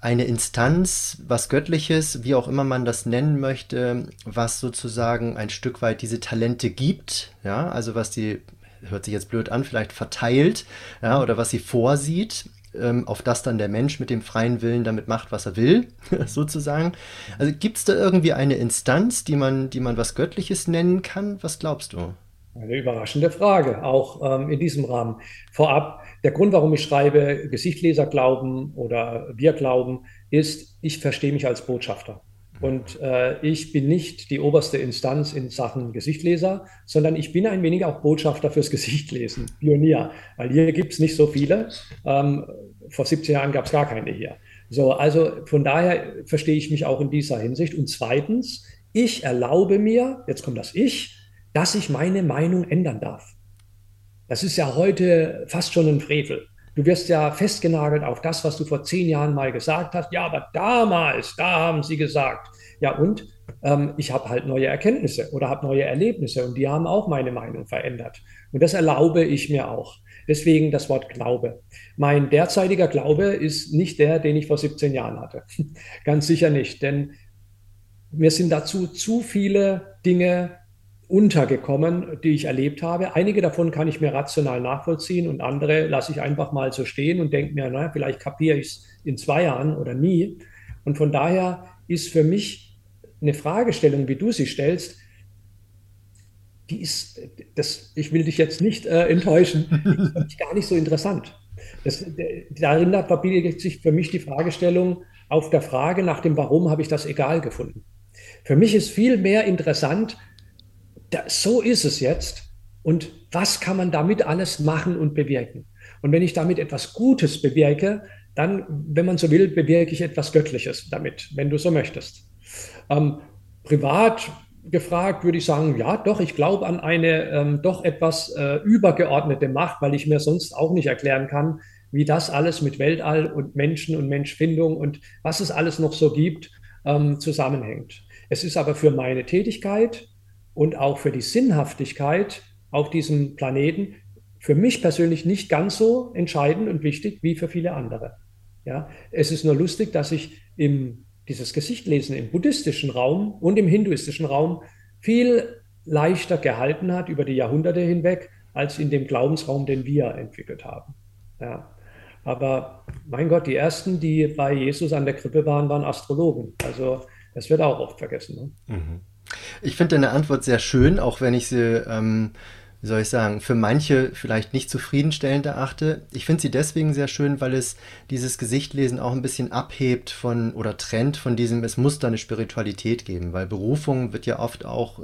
eine Instanz, was Göttliches, wie auch immer man das nennen möchte, was sozusagen ein Stück weit diese Talente gibt? Ja, also was die, hört sich jetzt blöd an, vielleicht verteilt, ja, oder was sie vorsieht, ähm, auf das dann der Mensch mit dem freien Willen damit macht, was er will, sozusagen. Also gibt es da irgendwie eine Instanz, die man, die man was Göttliches nennen kann? Was glaubst du? Eine überraschende Frage, auch ähm, in diesem Rahmen. Vorab, der Grund, warum ich schreibe, Gesichtleser glauben oder wir glauben, ist, ich verstehe mich als Botschafter. Und äh, ich bin nicht die oberste Instanz in Sachen Gesichtleser, sondern ich bin ein wenig auch Botschafter fürs Gesichtlesen, Pionier, weil hier gibt es nicht so viele. Ähm, vor 17 Jahren gab es gar keine hier. So, also von daher verstehe ich mich auch in dieser Hinsicht. Und zweitens, ich erlaube mir, jetzt kommt das Ich, dass ich meine Meinung ändern darf. Das ist ja heute fast schon ein Frevel. Du wirst ja festgenagelt auf das, was du vor zehn Jahren mal gesagt hast. Ja, aber damals, da haben sie gesagt. Ja, und ähm, ich habe halt neue Erkenntnisse oder habe neue Erlebnisse und die haben auch meine Meinung verändert. Und das erlaube ich mir auch. Deswegen das Wort Glaube. Mein derzeitiger Glaube ist nicht der, den ich vor 17 Jahren hatte. Ganz sicher nicht, denn mir sind dazu zu viele Dinge untergekommen, die ich erlebt habe. Einige davon kann ich mir rational nachvollziehen und andere lasse ich einfach mal so stehen und denke mir, naja, vielleicht kapiere ich es in zwei Jahren oder nie. Und von daher ist für mich eine Fragestellung, wie du sie stellst, die ist, das, ich will dich jetzt nicht äh, enttäuschen, ist gar nicht so interessant. Das, darin verbindet sich für mich die Fragestellung auf der Frage nach dem Warum habe ich das egal gefunden. Für mich ist viel mehr interessant, da, so ist es jetzt und was kann man damit alles machen und bewirken. Und wenn ich damit etwas Gutes bewirke, dann, wenn man so will, bewirke ich etwas Göttliches damit, wenn du so möchtest. Ähm, privat gefragt würde ich sagen, ja, doch, ich glaube an eine ähm, doch etwas äh, übergeordnete Macht, weil ich mir sonst auch nicht erklären kann, wie das alles mit Weltall und Menschen und Menschfindung und was es alles noch so gibt, ähm, zusammenhängt. Es ist aber für meine Tätigkeit und auch für die Sinnhaftigkeit auf diesem Planeten für mich persönlich nicht ganz so entscheidend und wichtig wie für viele andere. Ja, es ist nur lustig, dass ich im, dieses Gesichtlesen im buddhistischen Raum und im hinduistischen Raum viel leichter gehalten hat über die Jahrhunderte hinweg als in dem Glaubensraum, den wir entwickelt haben. Ja. Aber mein Gott, die ersten, die bei Jesus an der Krippe waren, waren Astrologen. Also das wird auch oft vergessen. Ne? Mhm. Ich finde deine Antwort sehr schön, auch wenn ich sie, ähm, wie soll ich sagen, für manche vielleicht nicht zufriedenstellend erachte. Ich finde sie deswegen sehr schön, weil es dieses Gesichtlesen auch ein bisschen abhebt von oder trennt von diesem, es muss da eine Spiritualität geben, weil Berufung wird ja oft auch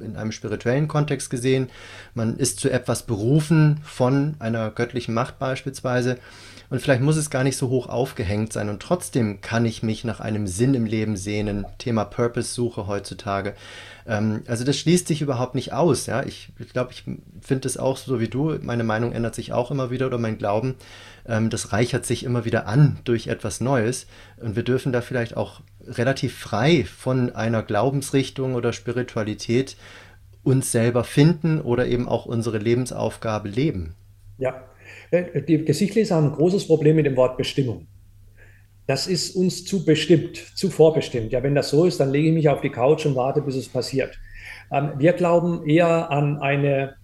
in einem spirituellen Kontext gesehen. Man ist zu etwas berufen von einer göttlichen Macht beispielsweise. Und vielleicht muss es gar nicht so hoch aufgehängt sein. Und trotzdem kann ich mich nach einem Sinn im Leben sehnen. Thema Purpose-Suche heutzutage. Ähm, also das schließt sich überhaupt nicht aus. Ja? Ich glaube, ich, glaub, ich finde es auch so wie du. Meine Meinung ändert sich auch immer wieder oder mein Glauben. Ähm, das reichert sich immer wieder an durch etwas Neues. Und wir dürfen da vielleicht auch relativ frei von einer Glaubensrichtung oder Spiritualität uns selber finden oder eben auch unsere Lebensaufgabe leben. Ja, die Gesichtleser haben ein großes Problem mit dem Wort Bestimmung. Das ist uns zu bestimmt, zu vorbestimmt. Ja, wenn das so ist, dann lege ich mich auf die Couch und warte, bis es passiert. Ähm, wir glauben eher an eine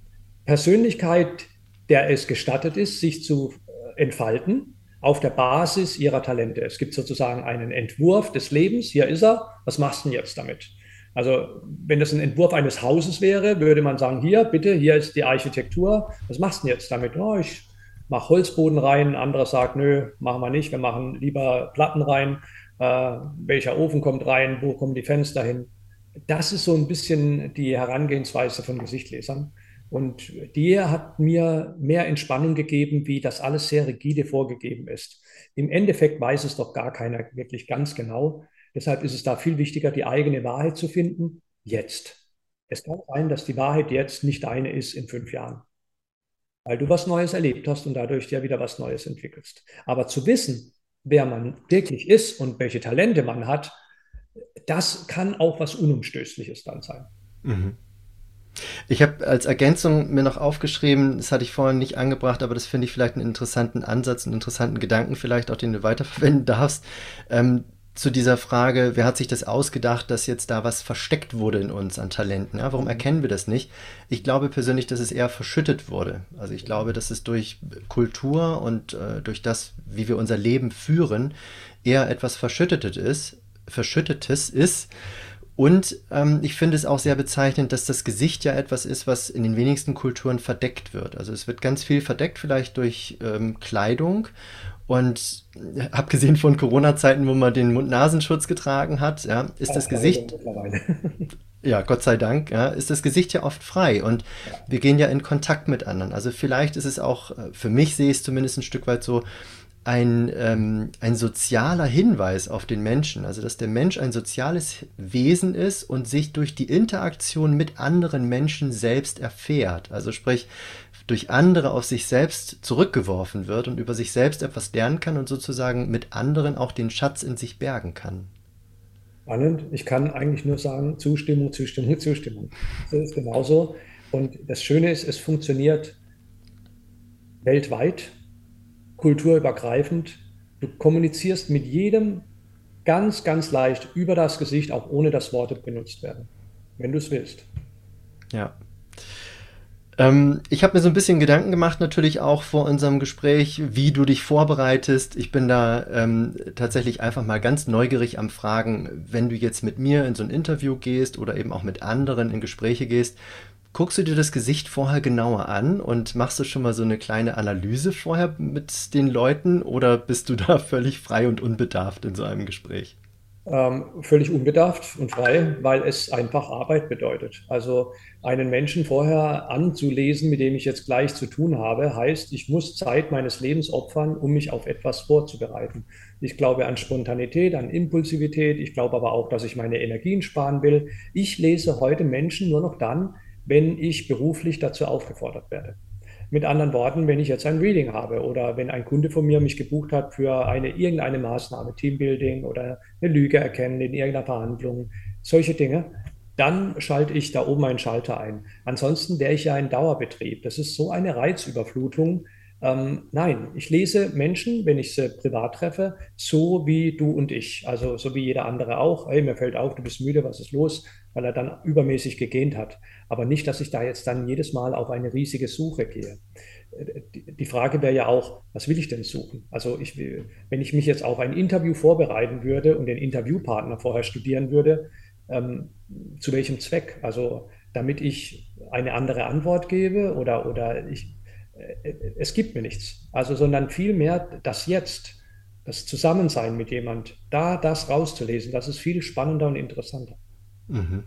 Persönlichkeit, der es gestattet ist, sich zu äh, entfalten auf der Basis ihrer Talente. Es gibt sozusagen einen Entwurf des Lebens. Hier ist er. Was machst du denn jetzt damit? Also, wenn das ein Entwurf eines Hauses wäre, würde man sagen: Hier, bitte, hier ist die Architektur. Was machst du denn jetzt damit? Oh, ich mach Holzboden rein, anderer sagt, nö, machen wir nicht, wir machen lieber Platten rein. Äh, welcher Ofen kommt rein, wo kommen die Fenster hin? Das ist so ein bisschen die Herangehensweise von Gesichtlesern. Und die hat mir mehr Entspannung gegeben, wie das alles sehr rigide vorgegeben ist. Im Endeffekt weiß es doch gar keiner wirklich ganz genau. Deshalb ist es da viel wichtiger, die eigene Wahrheit zu finden, jetzt. Es kann sein, dass die Wahrheit jetzt nicht eine ist in fünf Jahren weil du was Neues erlebt hast und dadurch ja wieder was Neues entwickelst. Aber zu wissen, wer man wirklich ist und welche Talente man hat, das kann auch was Unumstößliches dann sein. Mhm. Ich habe als Ergänzung mir noch aufgeschrieben, das hatte ich vorhin nicht angebracht, aber das finde ich vielleicht einen interessanten Ansatz, einen interessanten Gedanken vielleicht auch, den du weiterverwenden darfst. Ähm, zu dieser Frage, wer hat sich das ausgedacht, dass jetzt da was versteckt wurde in uns an Talenten? Ja, warum mhm. erkennen wir das nicht? Ich glaube persönlich, dass es eher verschüttet wurde. Also ich glaube, dass es durch Kultur und äh, durch das, wie wir unser Leben führen, eher etwas Verschüttetes ist. Verschüttetes ist. Und ähm, ich finde es auch sehr bezeichnend, dass das Gesicht ja etwas ist, was in den wenigsten Kulturen verdeckt wird. Also es wird ganz viel verdeckt, vielleicht durch ähm, Kleidung und abgesehen von Corona-Zeiten, wo man den Mund-Nasenschutz getragen hat, ja, ist das Gesicht. Ja, Gott sei Dank, ja, ist das Gesicht ja oft frei und wir gehen ja in Kontakt mit anderen. Also vielleicht ist es auch, äh, für mich sehe ich es zumindest ein Stück weit so, ein, ähm, ein sozialer Hinweis auf den Menschen. Also dass der Mensch ein soziales Wesen ist und sich durch die Interaktion mit anderen Menschen selbst erfährt. Also sprich, durch andere auf sich selbst zurückgeworfen wird und über sich selbst etwas lernen kann und sozusagen mit anderen auch den Schatz in sich bergen kann. Spannend. Ich kann eigentlich nur sagen, Zustimmung, Zustimmung, Zustimmung. Das ist genauso. Und das Schöne ist, es funktioniert weltweit, kulturübergreifend. Du kommunizierst mit jedem ganz, ganz leicht über das Gesicht, auch ohne dass Worte benutzt werden, wenn du es willst. Ja. Ähm, ich habe mir so ein bisschen Gedanken gemacht, natürlich auch vor unserem Gespräch, wie du dich vorbereitest. Ich bin da ähm, tatsächlich einfach mal ganz neugierig am Fragen, wenn du jetzt mit mir in so ein Interview gehst oder eben auch mit anderen in Gespräche gehst, guckst du dir das Gesicht vorher genauer an und machst du schon mal so eine kleine Analyse vorher mit den Leuten oder bist du da völlig frei und unbedarft in so einem Gespräch? Ähm, völlig unbedarft und frei, weil es einfach Arbeit bedeutet. Also einen Menschen vorher anzulesen, mit dem ich jetzt gleich zu tun habe, heißt, ich muss Zeit meines Lebens opfern, um mich auf etwas vorzubereiten. Ich glaube an Spontanität, an Impulsivität. Ich glaube aber auch, dass ich meine Energien sparen will. Ich lese heute Menschen nur noch dann, wenn ich beruflich dazu aufgefordert werde. Mit anderen Worten, wenn ich jetzt ein Reading habe oder wenn ein Kunde von mir mich gebucht hat für eine irgendeine Maßnahme, Teambuilding oder eine Lüge erkennen in irgendeiner Verhandlung, solche Dinge, dann schalte ich da oben einen Schalter ein. Ansonsten wäre ich ja ein Dauerbetrieb. Das ist so eine Reizüberflutung, ähm, nein, ich lese Menschen, wenn ich sie privat treffe, so wie du und ich, also so wie jeder andere auch. Hey, mir fällt auf, du bist müde, was ist los? Weil er dann übermäßig gegähnt hat. Aber nicht, dass ich da jetzt dann jedes Mal auf eine riesige Suche gehe. Die Frage wäre ja auch, was will ich denn suchen? Also ich wenn ich mich jetzt auf ein Interview vorbereiten würde und den Interviewpartner vorher studieren würde, ähm, zu welchem Zweck? Also damit ich eine andere Antwort gebe oder, oder ich, äh, es gibt mir nichts. Also, sondern vielmehr das Jetzt, das Zusammensein mit jemand, da das rauszulesen, das ist viel spannender und interessanter. Mhm.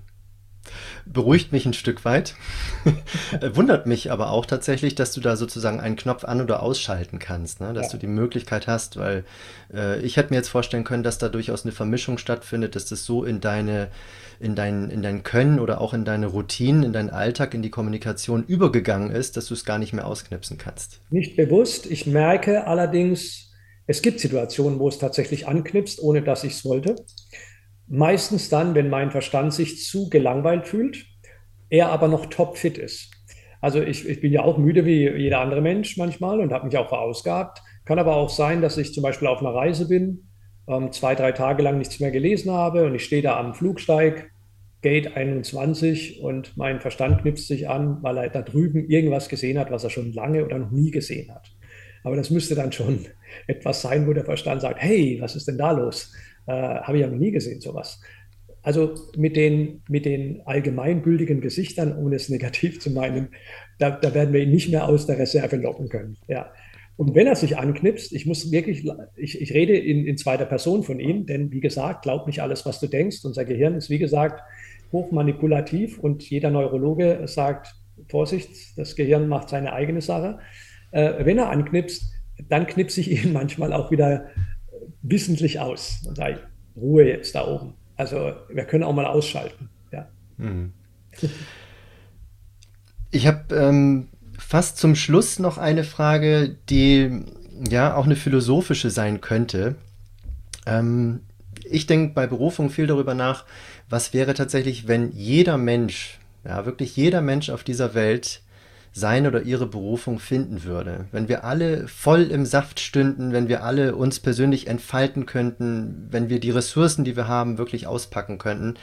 Beruhigt mich ein Stück weit. Wundert mich aber auch tatsächlich, dass du da sozusagen einen Knopf an- oder ausschalten kannst, ne? dass ja. du die Möglichkeit hast, weil äh, ich hätte mir jetzt vorstellen können, dass da durchaus eine Vermischung stattfindet, dass das so in deine in dein, in dein Können oder auch in deine Routinen, in deinen Alltag, in die Kommunikation übergegangen ist, dass du es gar nicht mehr ausknipsen kannst? Nicht bewusst. Ich merke allerdings, es gibt Situationen, wo es tatsächlich anknipst, ohne dass ich es wollte. Meistens dann, wenn mein Verstand sich zu gelangweilt fühlt, er aber noch topfit ist. Also ich, ich bin ja auch müde wie jeder andere Mensch manchmal und habe mich auch verausgabt. Kann aber auch sein, dass ich zum Beispiel auf einer Reise bin ähm, zwei, drei Tage lang nichts mehr gelesen habe und ich stehe da am Flugsteig, Gate 21 und mein Verstand knipst sich an, weil er da drüben irgendwas gesehen hat, was er schon lange oder noch nie gesehen hat. Aber das müsste dann schon etwas sein, wo der Verstand sagt, hey, was ist denn da los? Äh, habe ich ja noch nie gesehen, sowas. Also mit den, mit den allgemeingültigen Gesichtern, ohne es negativ zu meinen, da, da werden wir ihn nicht mehr aus der Reserve locken können. Ja. Und wenn er sich anknipst, ich muss wirklich, ich, ich rede in, in zweiter Person von ihm, denn wie gesagt, glaub nicht alles, was du denkst. Unser Gehirn ist, wie gesagt, hochmanipulativ und jeder Neurologe sagt, Vorsicht, das Gehirn macht seine eigene Sache. Äh, wenn er anknipst, dann knipse ich ihn manchmal auch wieder wissentlich aus und sage, Ruhe jetzt da oben. Also wir können auch mal ausschalten. Ja. Hm. Ich habe ähm, fast zum Schluss noch eine Frage, die ja auch eine philosophische sein könnte. Ähm, ich denke bei Berufung viel darüber nach, was wäre tatsächlich, wenn jeder Mensch, ja wirklich jeder Mensch auf dieser Welt seine oder ihre Berufung finden würde. Wenn wir alle voll im Saft stünden, wenn wir alle uns persönlich entfalten könnten, wenn wir die Ressourcen, die wir haben, wirklich auspacken könnten.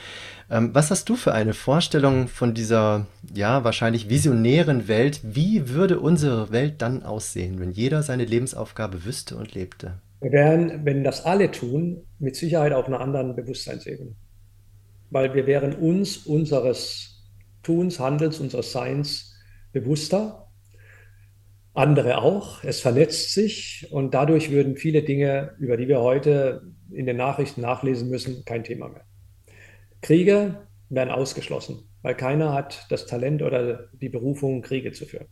Ähm, was hast du für eine Vorstellung von dieser, ja, wahrscheinlich visionären Welt? Wie würde unsere Welt dann aussehen, wenn jeder seine Lebensaufgabe wüsste und lebte? Wir wären, wenn das alle tun, mit Sicherheit auf einer anderen Bewusstseinsebene. Weil wir wären uns unseres Tuns, Handels, unseres Seins bewusster, andere auch. Es vernetzt sich und dadurch würden viele Dinge, über die wir heute in den Nachrichten nachlesen müssen, kein Thema mehr. Kriege werden ausgeschlossen, weil keiner hat das Talent oder die Berufung, Kriege zu führen.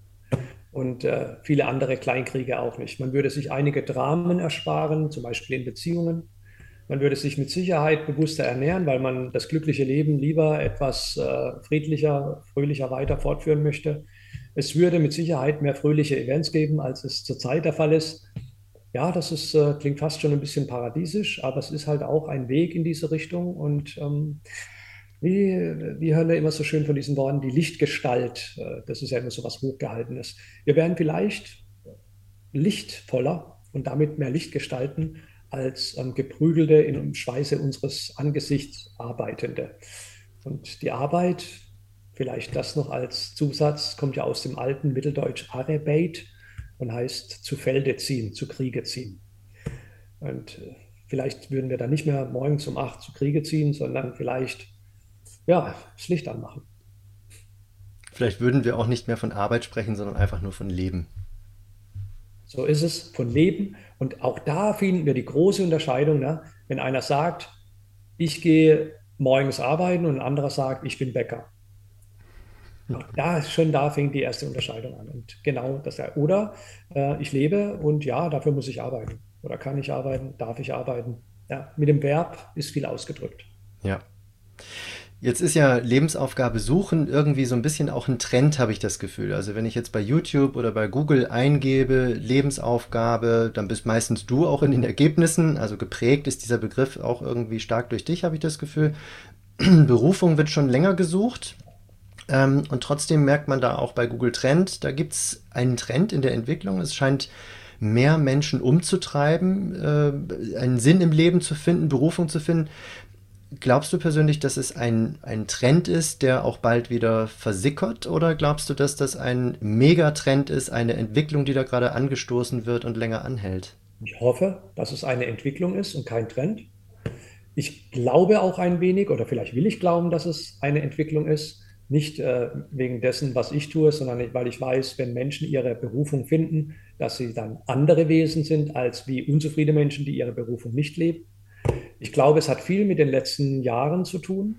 Und äh, viele andere Kleinkriege auch nicht. Man würde sich einige Dramen ersparen, zum Beispiel in Beziehungen. Man würde sich mit Sicherheit bewusster ernähren, weil man das glückliche Leben lieber etwas äh, friedlicher, fröhlicher weiter fortführen möchte. Es würde mit Sicherheit mehr fröhliche Events geben, als es zurzeit der Fall ist. Ja, das ist, äh, klingt fast schon ein bisschen paradiesisch, aber es ist halt auch ein Weg in diese Richtung. Und ähm, wie, wie hören wir immer so schön von diesen Worten, die Lichtgestalt, äh, das ist ja immer so was Hochgehaltenes. Wir werden vielleicht lichtvoller und damit mehr Licht gestalten als ähm, geprügelte, im Schweiße unseres Angesichts Arbeitende. Und die Arbeit Vielleicht das noch als Zusatz, kommt ja aus dem alten Mitteldeutsch Arebeit und heißt zu Felde ziehen, zu Kriege ziehen. Und äh, vielleicht würden wir dann nicht mehr morgens um acht zu Kriege ziehen, sondern vielleicht ja, das Licht anmachen. Vielleicht würden wir auch nicht mehr von Arbeit sprechen, sondern einfach nur von Leben. So ist es, von Leben. Und auch da finden wir die große Unterscheidung, ne? wenn einer sagt, ich gehe morgens arbeiten und ein anderer sagt, ich bin Bäcker. Auch da, schon da fängt die erste Unterscheidung an. Und genau das. Oder äh, ich lebe und ja, dafür muss ich arbeiten. Oder kann ich arbeiten, darf ich arbeiten. Ja, mit dem Verb ist viel ausgedrückt. Ja. Jetzt ist ja Lebensaufgabe suchen irgendwie so ein bisschen auch ein Trend, habe ich das Gefühl. Also wenn ich jetzt bei YouTube oder bei Google eingebe, Lebensaufgabe, dann bist meistens du auch in den Ergebnissen. Also geprägt ist dieser Begriff auch irgendwie stark durch dich, habe ich das Gefühl. Berufung wird schon länger gesucht. Ähm, und trotzdem merkt man da auch bei Google Trend, da gibt es einen Trend in der Entwicklung. Es scheint mehr Menschen umzutreiben, äh, einen Sinn im Leben zu finden, Berufung zu finden. Glaubst du persönlich, dass es ein, ein Trend ist, der auch bald wieder versickert? Oder glaubst du, dass das ein Megatrend ist, eine Entwicklung, die da gerade angestoßen wird und länger anhält? Ich hoffe, dass es eine Entwicklung ist und kein Trend. Ich glaube auch ein wenig, oder vielleicht will ich glauben, dass es eine Entwicklung ist. Nicht äh, wegen dessen, was ich tue, sondern weil ich weiß, wenn Menschen ihre Berufung finden, dass sie dann andere Wesen sind als wie unzufriedene Menschen, die ihre Berufung nicht leben. Ich glaube, es hat viel mit den letzten Jahren zu tun.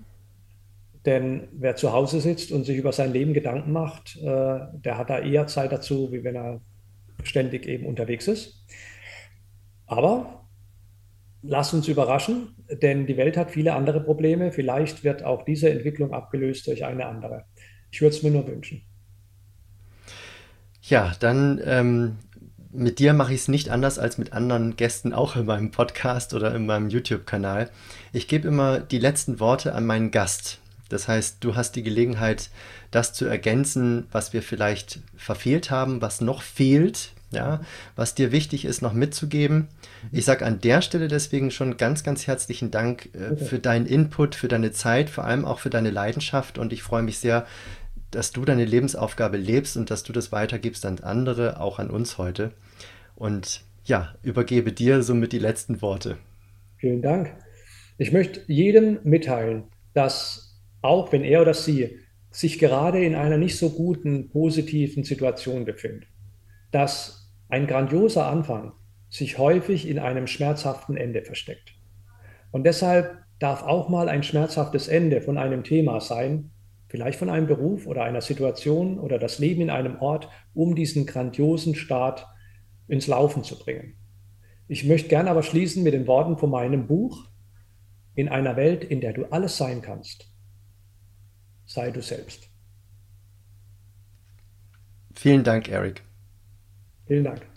Denn wer zu Hause sitzt und sich über sein Leben Gedanken macht, äh, der hat da eher Zeit dazu, wie wenn er ständig eben unterwegs ist. Aber lass uns überraschen, denn die Welt hat viele andere Probleme. Vielleicht wird auch diese Entwicklung abgelöst durch eine andere. Ich würde es mir nur wünschen. Ja, dann ähm, mit dir mache ich es nicht anders als mit anderen Gästen auch in meinem Podcast oder in meinem YouTube-Kanal. Ich gebe immer die letzten Worte an meinen Gast. Das heißt, du hast die Gelegenheit, das zu ergänzen, was wir vielleicht verfehlt haben, was noch fehlt, ja, was dir wichtig ist, noch mitzugeben. Ich sage an der Stelle deswegen schon ganz, ganz herzlichen Dank äh, für deinen Input, für deine Zeit, vor allem auch für deine Leidenschaft und ich freue mich sehr, dass du deine Lebensaufgabe lebst und dass du das weitergibst an andere, auch an uns heute. Und ja, übergebe dir somit die letzten Worte. Vielen Dank. Ich möchte jedem mitteilen, dass auch wenn er oder sie sich gerade in einer nicht so guten, positiven Situation befindet, dass ein grandioser Anfang sich häufig in einem schmerzhaften Ende versteckt. Und deshalb darf auch mal ein schmerzhaftes Ende von einem Thema sein, vielleicht von einem Beruf oder einer Situation oder das Leben in einem Ort, um diesen grandiosen Start ins Laufen zu bringen. Ich möchte gerne aber schließen mit den Worten von meinem Buch. In einer Welt, in der du alles sein kannst, sei du selbst. Vielen Dank, Eric. Vielen Dank.